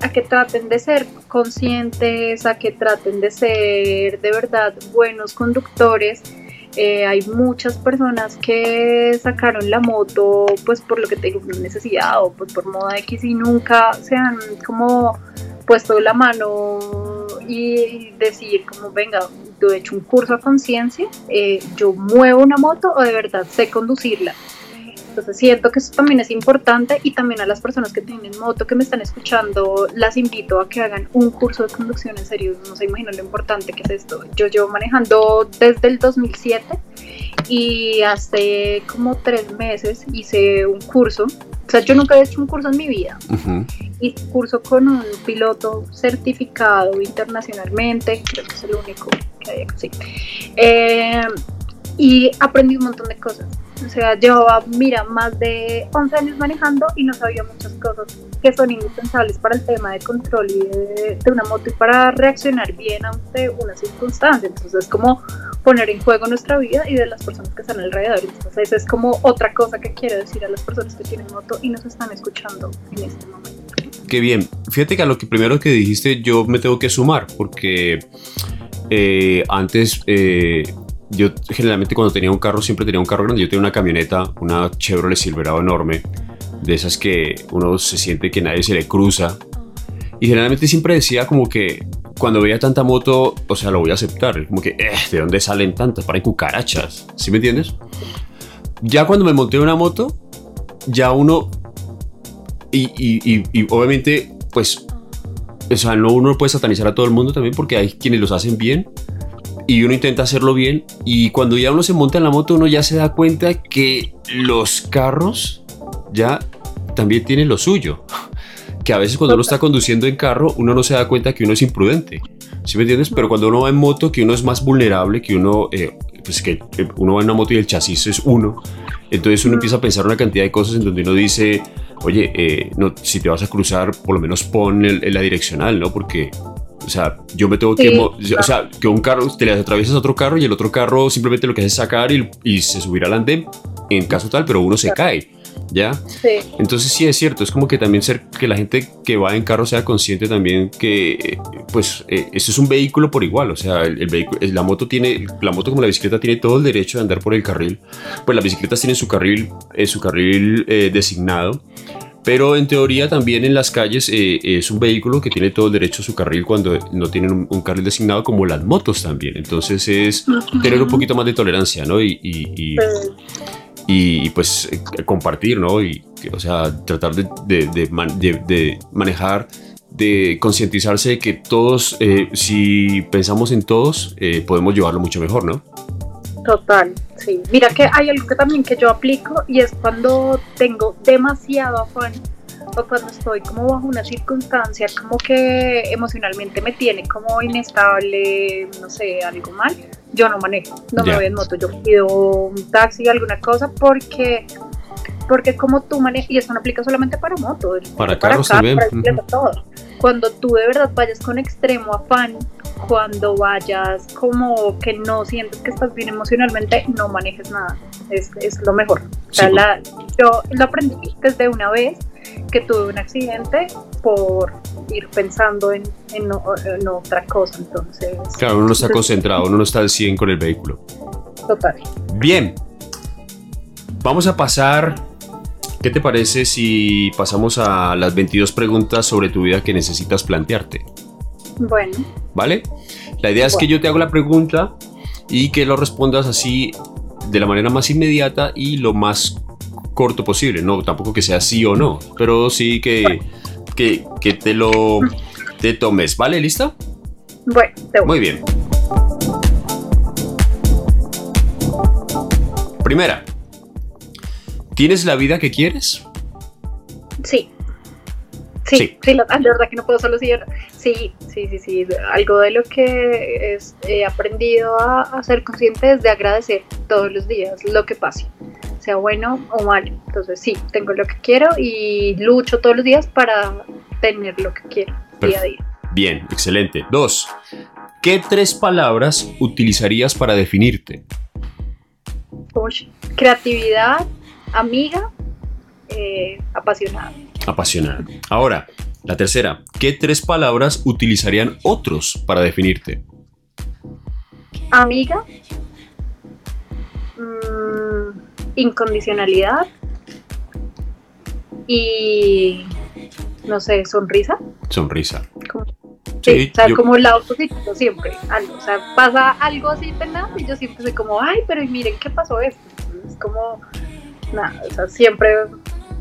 a que traten de ser conscientes, a que traten de ser de verdad buenos conductores. Eh, hay muchas personas que sacaron la moto pues por lo que tengo necesidad o pues por moda X y nunca se han como puesto la mano y decir como venga yo he hecho un curso a conciencia, eh, yo muevo una moto o de verdad sé conducirla. Entonces siento que eso también es importante y también a las personas que tienen moto que me están escuchando las invito a que hagan un curso de conducción en serio. No se imaginan lo importante que es esto. Yo llevo manejando desde el 2007 y hace como tres meses hice un curso. O sea, yo nunca he hecho un curso en mi vida. Hice un curso con un piloto certificado internacionalmente, creo que es el único que hay así. Eh, y aprendí un montón de cosas. O sea, llevaba, mira, más de 11 años manejando y no sabía muchas cosas que son indispensables para el tema de control y de, una moto y para reaccionar bien ante una circunstancia. Entonces es como poner en juego nuestra vida y de las personas que están alrededor. Entonces es como otra cosa que quiero decir a las personas que tienen moto y nos están escuchando en este momento. Qué bien. Fíjate que a lo que primero que dijiste yo me tengo que sumar porque eh, antes... Eh, yo generalmente cuando tenía un carro siempre tenía un carro grande. Yo tenía una camioneta, una Chevrolet Silverado enorme, de esas que uno se siente que nadie se le cruza. Y generalmente siempre decía como que cuando veía tanta moto, o sea, lo voy a aceptar. Como que, eh, ¿de dónde salen tantas? Para cucarachas. ¿Sí me entiendes? Ya cuando me monté una moto, ya uno. Y, y, y, obviamente, pues. O sea, no uno puede satanizar a todo el mundo también porque hay quienes los hacen bien y uno intenta hacerlo bien y cuando ya uno se monta en la moto uno ya se da cuenta que los carros ya también tienen lo suyo. Que a veces cuando uno está conduciendo en carro uno no se da cuenta que uno es imprudente. ¿Sí me entiendes? Pero cuando uno va en moto, que uno es más vulnerable, que uno, eh, pues que uno va en una moto y el chasis es uno, entonces uno empieza a pensar una cantidad de cosas en donde uno dice, oye, eh, no, si te vas a cruzar, por lo menos pon el, la direccional, ¿no? Porque o sea, yo me tengo que... O sea, que un carro, te le atraviesas a otro carro y el otro carro simplemente lo que hace es sacar y, y se subirá al andén en caso tal, pero uno se cae. ¿Ya? Sí. Entonces sí es cierto, es como que también ser que la gente que va en carro sea consciente también que, pues, eh, eso es un vehículo por igual, o sea, el, vehículo, la moto tiene, la moto como la bicicleta tiene todo el derecho de andar por el carril, pues las bicicletas tienen su carril, eh, su carril eh, designado, pero en teoría también en las calles eh, es un vehículo que tiene todo el derecho a su carril cuando no tienen un, carril designado como las motos también. Entonces es tener un poquito más de tolerancia, ¿no? Y, y, pues eh, compartir, ¿no? Y, o sea, tratar de, de, manejar, de concientizarse de que todos, eh, si pensamos en todos, podemos llevarlo mucho mejor, ¿no? Total, sí. Mira que hay algo que también que yo aplico y es cuando tengo demasiado afán o cuando estoy como bajo una circunstancia como que emocionalmente me tiene como inestable, no sé, algo mal, yo no manejo, no me voy en moto, yo pido un taxi, alguna cosa porque porque como tú manejas, y eso no aplica solamente para moto, para, carros también. Para todo. Cuando tú de verdad vayas con extremo afán, cuando vayas como que no sientes que estás bien emocionalmente, no manejes nada. Es, es lo mejor. O sea, la, yo lo aprendí desde una vez que tuve un accidente por ir pensando en, en, otra cosa. Entonces, claro, uno no está concentrado, uno no está al 100 con el vehículo. Total. Bien. Vamos a pasar ¿Qué te parece si pasamos a las 22 preguntas sobre tu vida que necesitas plantearte? Bueno. ¿Vale? La idea es que yo te hago la pregunta y que lo respondas así de la manera más inmediata y lo más corto posible. No, tampoco que sea sí o no, pero sí que, que, que te lo te tomes. ¿Vale? ¿Lista? Bueno, Muy bien. Primera, ¿Tienes la vida que quieres? Sí. Sí, sí, la, verdad que no puedo solo decir sí, sí, sí, sí, algo de lo que he aprendido a, ser consciente es de agradecer todos los días lo que pase, sea bueno o malo. Entonces sí, tengo lo que quiero y lucho todos los días para tener lo que quiero día a día. Bien, excelente. Dos, ¿qué tres palabras utilizarías para definirte? Uy, creatividad, amiga, eh, apasionada. Apasionada. Ahora, la tercera, ¿qué tres palabras utilizarían otros para definirte? Amiga, mm, incondicionalidad y, no sé, sonrisa. Sonrisa. sí, o sea, como el lado positivo siempre. Algo, o sea, pasa algo así nada y yo siempre soy como, ay, pero miren qué pasó esto. Es como nada, o sea, siempre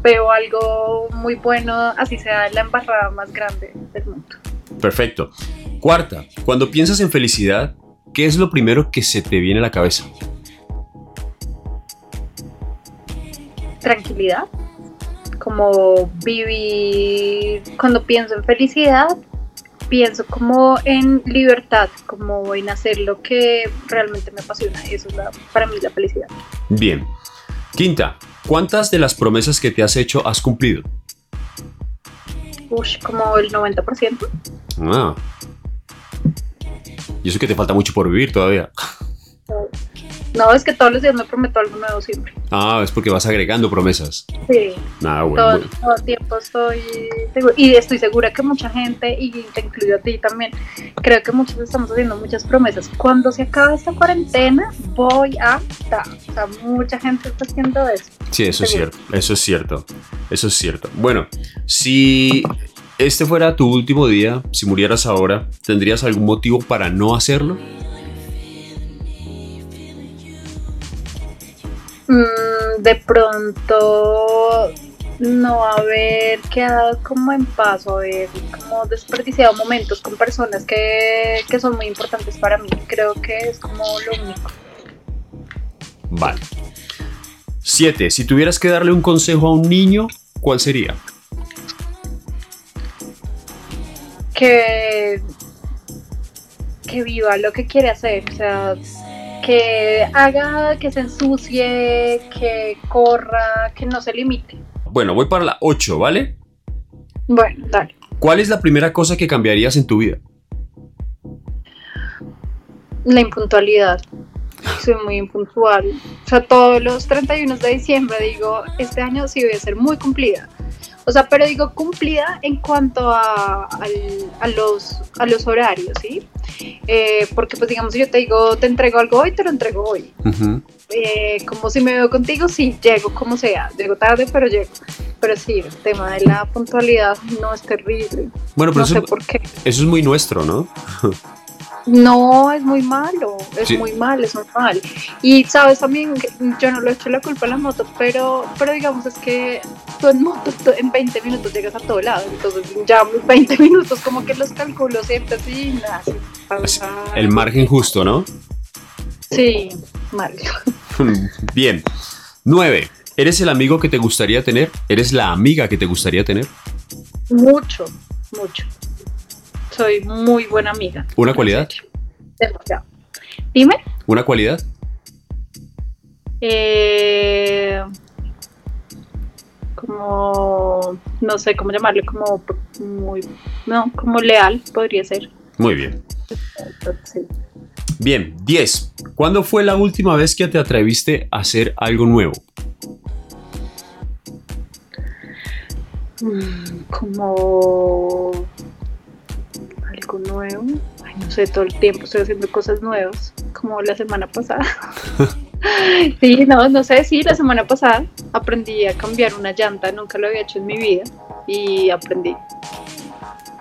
veo algo muy bueno, así sea la embarrada más grande del mundo. Perfecto. Cuarta, cuando piensas en felicidad, ¿qué es lo primero que se te viene a la cabeza? Tranquilidad, como vivir, cuando pienso en felicidad, pienso como en libertad, como en hacer lo que realmente me apasiona. Y eso es para mí la felicidad. Bien. Quinta, ¿cuántas de las promesas que te has hecho has cumplido? Uy, como el 90%. Ah. Y eso que te falta mucho por vivir todavía. No, es que todos los días me prometo algo nuevo siempre. Ah, es porque vas agregando promesas. Sí. Nada, bueno, todo, el tiempo estoy segura. Y estoy segura que mucha gente, y te incluyo a ti también, creo que muchos estamos haciendo muchas promesas. Cuando se acaba esta cuarentena, voy a estar. O sea, mucha gente está haciendo eso. Sí, eso es cierto. Eso es cierto. Eso es cierto. Bueno, si este fuera tu último día, si murieras ahora, ¿tendrías algún motivo para no hacerlo? Mm, de pronto no haber quedado como en paso, haber como desperdiciado momentos con personas que, que son muy importantes para mí. Creo que es como lo único. Vale. Siete. Si tuvieras que darle un consejo a un niño, ¿cuál sería? Que, que viva lo que quiere hacer, o sea, que haga, que se ensucie, que corra, que no se limite. Bueno, voy para la 8, ¿vale? Bueno, dale. ¿Cuál es la primera cosa que cambiarías en tu vida? La impuntualidad. Soy muy impuntual. O sea, todos los 31 de diciembre digo, este año sí voy a ser muy cumplida. O sea, pero digo cumplida en cuanto a, los, a los horarios, ¿sí? Eh, porque pues digamos, yo te digo, te entrego algo hoy, te lo entrego hoy. Eh, como si me veo contigo, sí, llego como sea. Llego tarde, pero llego. Pero sí, el tema de la puntualidad no es terrible. Bueno, pero no sé por qué. Eso es muy nuestro, ¿no? No, es muy malo, es muy mal, es muy mal. Y sabes también, yo no lo he hecho la culpa a la moto, pero, pero digamos es que tú en moto en 20 minutos llegas a todo lado, entonces ya 20 minutos como que los calculo siempre así, nada, El margen justo, ¿no? Sí, mal. Bien. 9. ¿Eres el amigo que te gustaría tener? ¿Eres la amiga que te gustaría tener? Mucho, mucho soy muy buena amiga. ¿Una cualidad? Demasiado. Dime. ¿Una cualidad? Eh, como, no sé cómo llamarlo, como muy, no, como leal podría ser. Muy bien. Bien, 10. ¿Cuándo fue la última vez que te atreviste a hacer algo nuevo? Mm, como algo nuevo. Ay, no sé, todo el tiempo estoy haciendo cosas nuevas, como la semana pasada. sí, no, no sé, sí, la semana pasada aprendí a cambiar una llanta, nunca lo había hecho en mi vida y aprendí.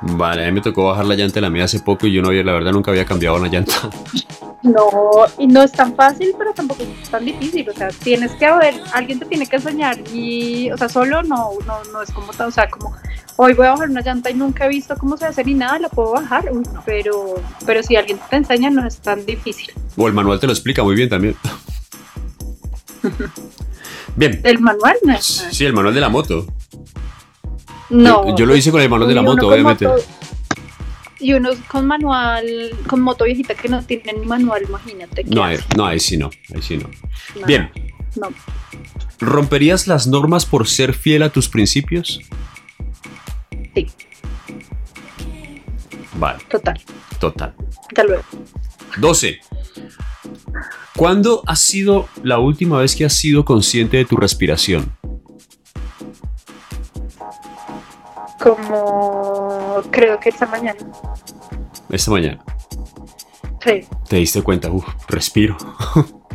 Vale, a mí me tocó bajar la llanta de la mía hace poco y yo no había, la verdad nunca había cambiado una llanta. No, y no es tan fácil, pero tampoco es tan difícil. O sea, tienes que haber, alguien te tiene que enseñar y, o sea, solo no, no, no es como, o sea, como hoy voy a bajar una llanta y nunca he visto cómo se hace ni nada, la puedo bajar, pero, pero si alguien te enseña no es tan difícil. O el manual te lo explica muy bien también. bien. ¿El manual? No Sí, el manual de la moto. No. Yo, lo hice con el manual de la moto, obviamente. y unos con manual, con moto viejita que no tienen ni manual, imagínate. No, ahí, no, ahí sí no, ahí sí no. Bien. No. ¿Romperías las normas por ser fiel a tus principios? Sí. Vale. Total. Total. Hasta luego. 12. ¿Cuándo ha sido la última vez que has sido consciente de tu respiración? Como creo que esta mañana. Esta mañana. Sí. ¿Te diste cuenta? Uf, respiro.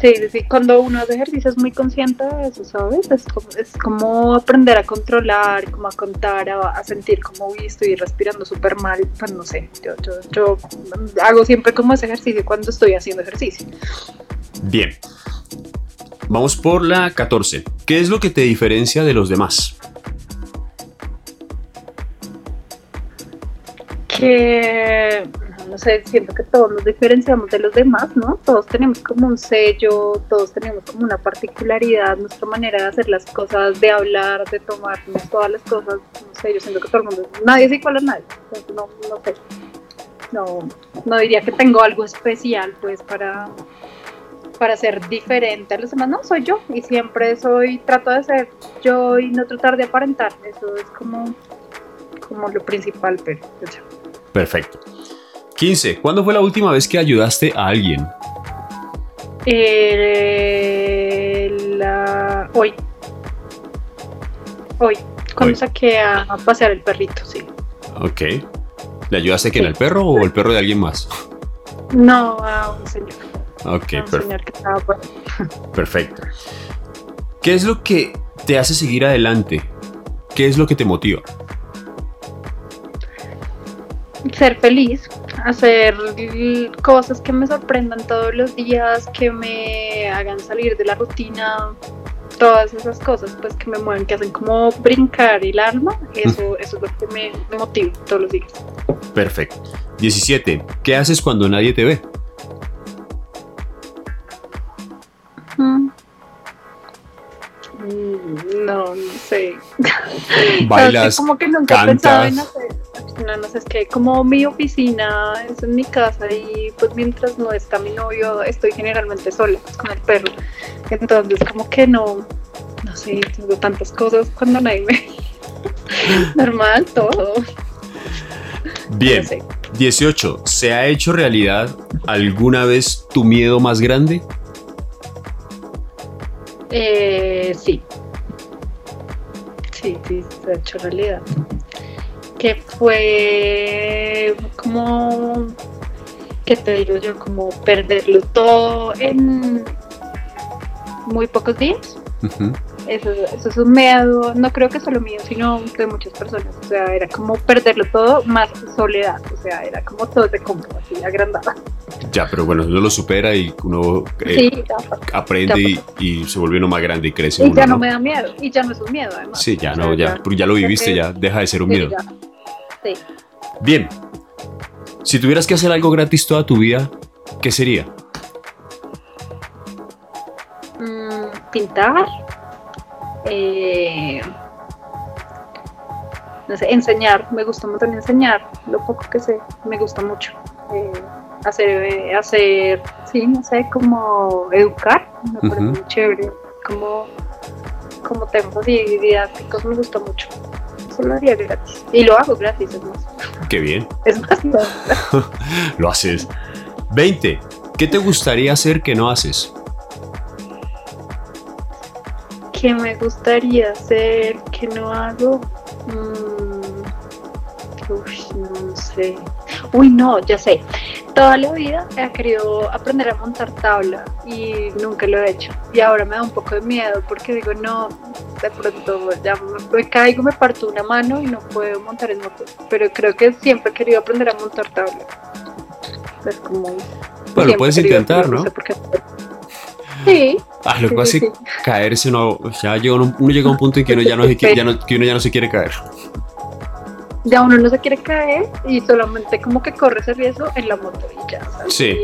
Sí, sí, cuando uno hace ejercicio es muy consciente de eso, ¿sabes? Es como, es como aprender a controlar, como a contar, a, sentir como, uy, estoy respirando súper mal, pues no sé, yo, yo, yo hago siempre como ese ejercicio cuando estoy haciendo ejercicio. Bien, vamos por la 14. ¿Qué es lo que te diferencia de los demás? Que no sé, siento que todos nos diferenciamos de los demás, ¿no? Todos tenemos como un sello, todos tenemos como una particularidad, nuestra manera de hacer las cosas, de hablar, de tomarnos todas las cosas, no sé, yo siento que todo el mundo, nadie es igual a nadie, no, no sé, no, no diría que tengo algo especial pues para, para ser diferente a los demás, no, soy yo y siempre soy, trato de ser yo y no tratar de aparentar, eso es como, como lo principal, pero... Perfecto. 15. ¿Cuándo fue la última vez que ayudaste a alguien? Eh, hoy. Hoy. Cuando saqué a, pasear el perrito, sí. Ok. ¿Le ayudaste a quién? ¿Al perro o el perro de alguien más? No, a un señor. Ok, a un señor que estaba por... Perfecto. ¿Qué es lo que te hace seguir adelante? ¿Qué es lo que te motiva? Ser feliz, hacer cosas que me sorprendan todos los días, que me hagan salir de la rutina. todas esas cosas pues que me mueven, que hacen como brincar el alma, eso, eso es lo que me, motiva todos los días. Perfecto. 17. ¿Qué haces cuando nadie te ve? Mm. No, no sé. Bailas, como que nunca pensaba en hacer. No, no sé, es que como mi oficina es en mi casa y pues mientras no está mi novio estoy generalmente sola con el perro. Entonces como que no, no sé, tengo tantas cosas cuando nadie me... Normal, todo. Bien. 18. ¿Se ha hecho realidad alguna vez tu miedo más grande? Eh, sí. Sí, sí, se ha hecho realidad. Que fue como, ¿qué te digo yo? Como perderlo todo en muy pocos días. Eso, es un miedo, no creo que solo mío, sino de muchas personas. O sea, era como perderlo todo más soledad. O sea, era como todo de compro, así agrandada. Ya, pero bueno, uno lo supera y uno eh, aprende y, se vuelve uno más grande y crece. Y ya no, me da miedo, y ya no es un miedo, además. Sí, ya no, ya, ya, lo viviste, ya deja de ser un miedo. Sí. Bien, si tuvieras que hacer algo gratis toda tu vida, ¿qué sería? Mm, pintar eh, no sé, enseñar, me gusta mucho enseñar, lo poco que sé, me gusta mucho. Eh, hacer, eh, hacer, sí, no sé, como educar, me parece muy chévere, como, como temas así didácticos, me gusta mucho. Eso lo haría gratis. Y lo hago gratis, es más. Qué bien. Es más. lo haces. 20. ¿Qué te gustaría hacer que no haces? ¿Qué me gustaría hacer que no hago? Mm, no sé. Uy, no, ya sé. Toda la vida he querido aprender a montar tabla y nunca lo he hecho. Y ahora me da un poco de miedo porque digo, no, de pronto ya me, caigo, me parto una mano y no puedo montar en moto. Pero creo que siempre he querido aprender a montar tabla. Es como. Bueno, puedes intentar, ¿no? Sí. Ah, lo que pasa es que caerse no, ya llega uno, llega a un punto en que uno ya no, ya no, que uno ya no se quiere caer. Ya uno no se quiere caer y solamente como que corre ese riesgo en la moto y ya. Sí.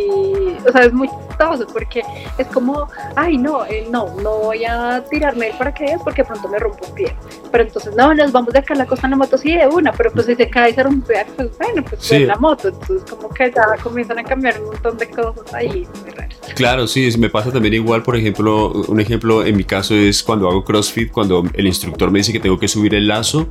o sea, es muy chistoso porque es como, ay, no, eh, no, no voy a tirarme el paracaídas porque pronto me rompo un pie. Pero entonces, no, nos vamos de acá a la costa en la moto, sí, de una, pero pues si se cae y se rompe, pues bueno, pues en la moto. Entonces, como que ya comienzan a cambiar un montón de cosas ahí, muy raras. Claro, sí, me pasa también igual, por ejemplo, un ejemplo en mi caso es cuando hago CrossFit, cuando el instructor me dice que tengo que subir el lazo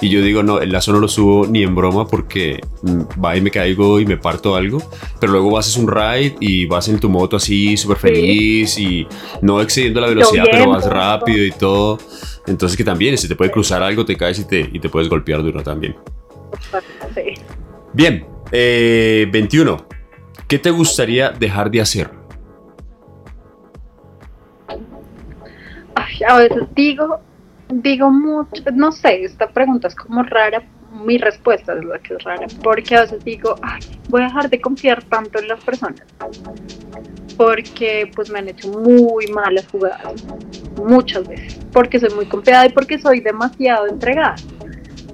y yo digo, no, el lazo no lo subo ni en broma porque mm, va y me caigo y me parto algo, pero luego haces un ride y vas en tu moto así súper feliz y no excediendo la velocidad, pero vas rápido y todo. Entonces que también, si te puede cruzar algo, te caes y te, y te puedes golpear duro también. Bien, 21. Eh, ¿Qué te gustaría dejar de hacer? a veces digo, digo mucho, no sé, esta pregunta es como rara, mi respuesta es la que es rara, porque a veces digo, voy a dejar de confiar tanto en las personas, porque pues me han hecho muy malas jugadas, muchas veces, porque soy muy confiada y porque soy demasiado entregada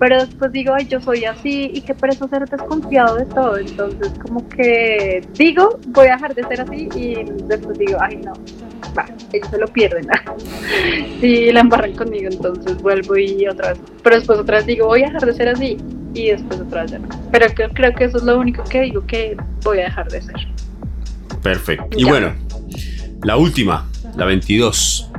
pero después digo, ay, yo soy así y que por eso ser desconfiado de todo. Entonces, como que digo, voy a dejar de ser así y después digo, ay, no, va, ellos se lo pierden. y la embarran conmigo, entonces vuelvo y otra vez. Pero después otra vez digo, voy a dejar de ser así y después otra vez ya no. Pero creo, que eso es lo único que digo que voy a dejar de ser. Perfecto. Y bueno, la última, la 22.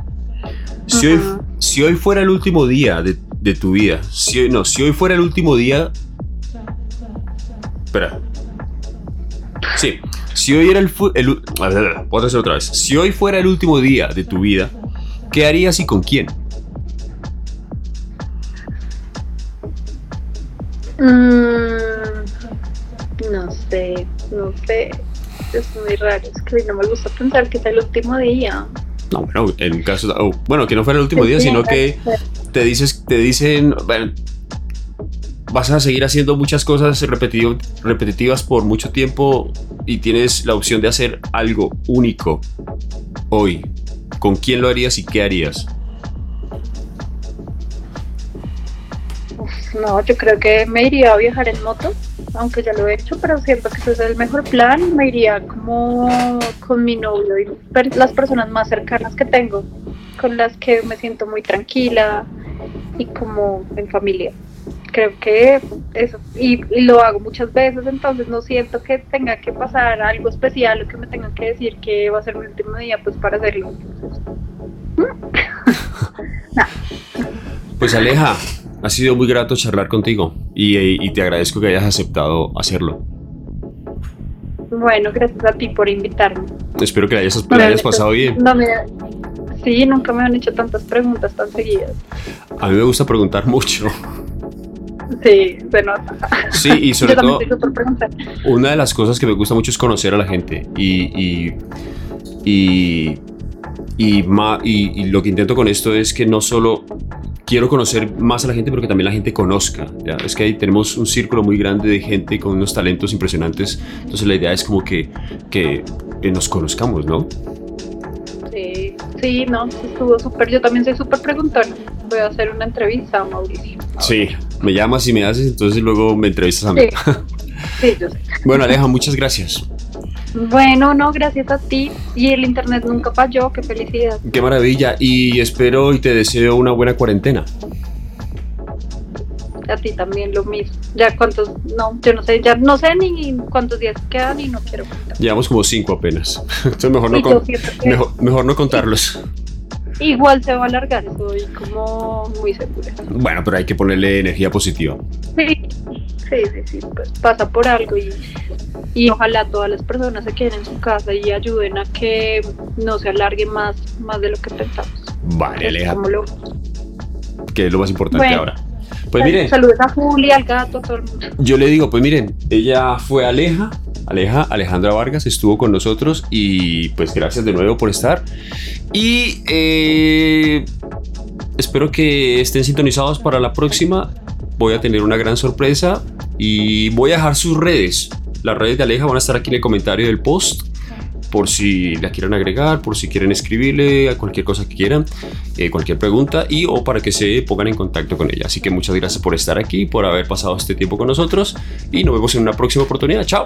Si, hoy, si hoy fuera el último día de de tu vida. Si, no, si hoy fuera el último día... Espera. Sí, si hoy era el... el hacer otra vez. Si hoy fuera el último día de tu vida, ¿qué harías y con quién? Mm, no sé, no sé. Es muy raro. Es que no me gusta pensar que es el último día. No, bueno, en caso. Oh, bueno, que no fuera el último día, sino que te, dices, te dicen, bueno, vas a seguir haciendo muchas cosas repetitivas por mucho tiempo y tienes la opción de hacer algo único hoy. ¿Con quién lo harías y qué harías? no, yo creo que me iría a viajar en moto, aunque ya lo he hecho, pero siento que ese es el mejor plan. Me iría como con mi novio y las personas más cercanas que tengo, con las que me siento muy tranquila y como en familia. Creo que eso, y, lo hago muchas veces, entonces no siento que tenga que pasar algo especial o que me tengan que decir que va a ser mi último día pues para hacerlo. Pues Aleja, ha sido muy grato charlar contigo y, te agradezco que hayas aceptado hacerlo. Bueno, gracias a ti por invitarme. Espero que la hayas, hayas pasado bien. No, sí, nunca me han hecho tantas preguntas tan seguidas. A mí me gusta preguntar mucho. Sí, se nota. Sí, y sobre todo, una de las cosas que me gusta mucho es conocer a la gente y, y, y, y, y lo que intento con esto es que no solo quiero conocer más a la gente, pero que también la gente conozca. ¿ya? Es que ahí tenemos un círculo muy grande de gente con unos talentos impresionantes. Entonces la idea es como que, que, nos conozcamos, ¿no? Sí, sí, no, estuvo súper. Yo también soy súper preguntona. Voy a hacer una entrevista a Mauricio. Sí, me llamas y me haces, entonces luego me entrevistas a mí. Sí, yo sé. Bueno, Aleja, muchas gracias. Bueno, no, gracias a ti. Y el internet nunca falló, qué felicidad. Qué maravilla. Y espero y te deseo una buena cuarentena. A ti también lo mismo. Ya cuántos, no, yo no sé, ya no sé ni cuántos días quedan y no quiero contar. Llevamos como cinco apenas. Entonces mejor, no, mejor, no contarlos. Igual se va a alargar, estoy como muy segura. Bueno, pero hay que ponerle energía positiva. Sí, sí, sí, sí pues pasa por algo y y ojalá todas las personas se queden en su casa y ayuden a que no se alargue más, más de lo que pensamos. Vale, Aleja. Que es lo más importante ahora. Pues miren. Saludos a Julia, al gato, a todo el mundo. Yo le digo, pues miren, ella fue Aleja, Aleja, Alejandra Vargas estuvo con nosotros y pues gracias de nuevo por estar. Y eh, espero que estén sintonizados para la próxima. Voy a tener una gran sorpresa y voy a dejar sus redes las redes de Aleja van a estar aquí en el comentario del post por si la quieren agregar, por si quieren escribirle a cualquier cosa que quieran, eh, cualquier pregunta y o para que se pongan en contacto con ella. Así que muchas gracias por estar aquí, por haber pasado este tiempo con nosotros y nos vemos en una próxima oportunidad. Chao.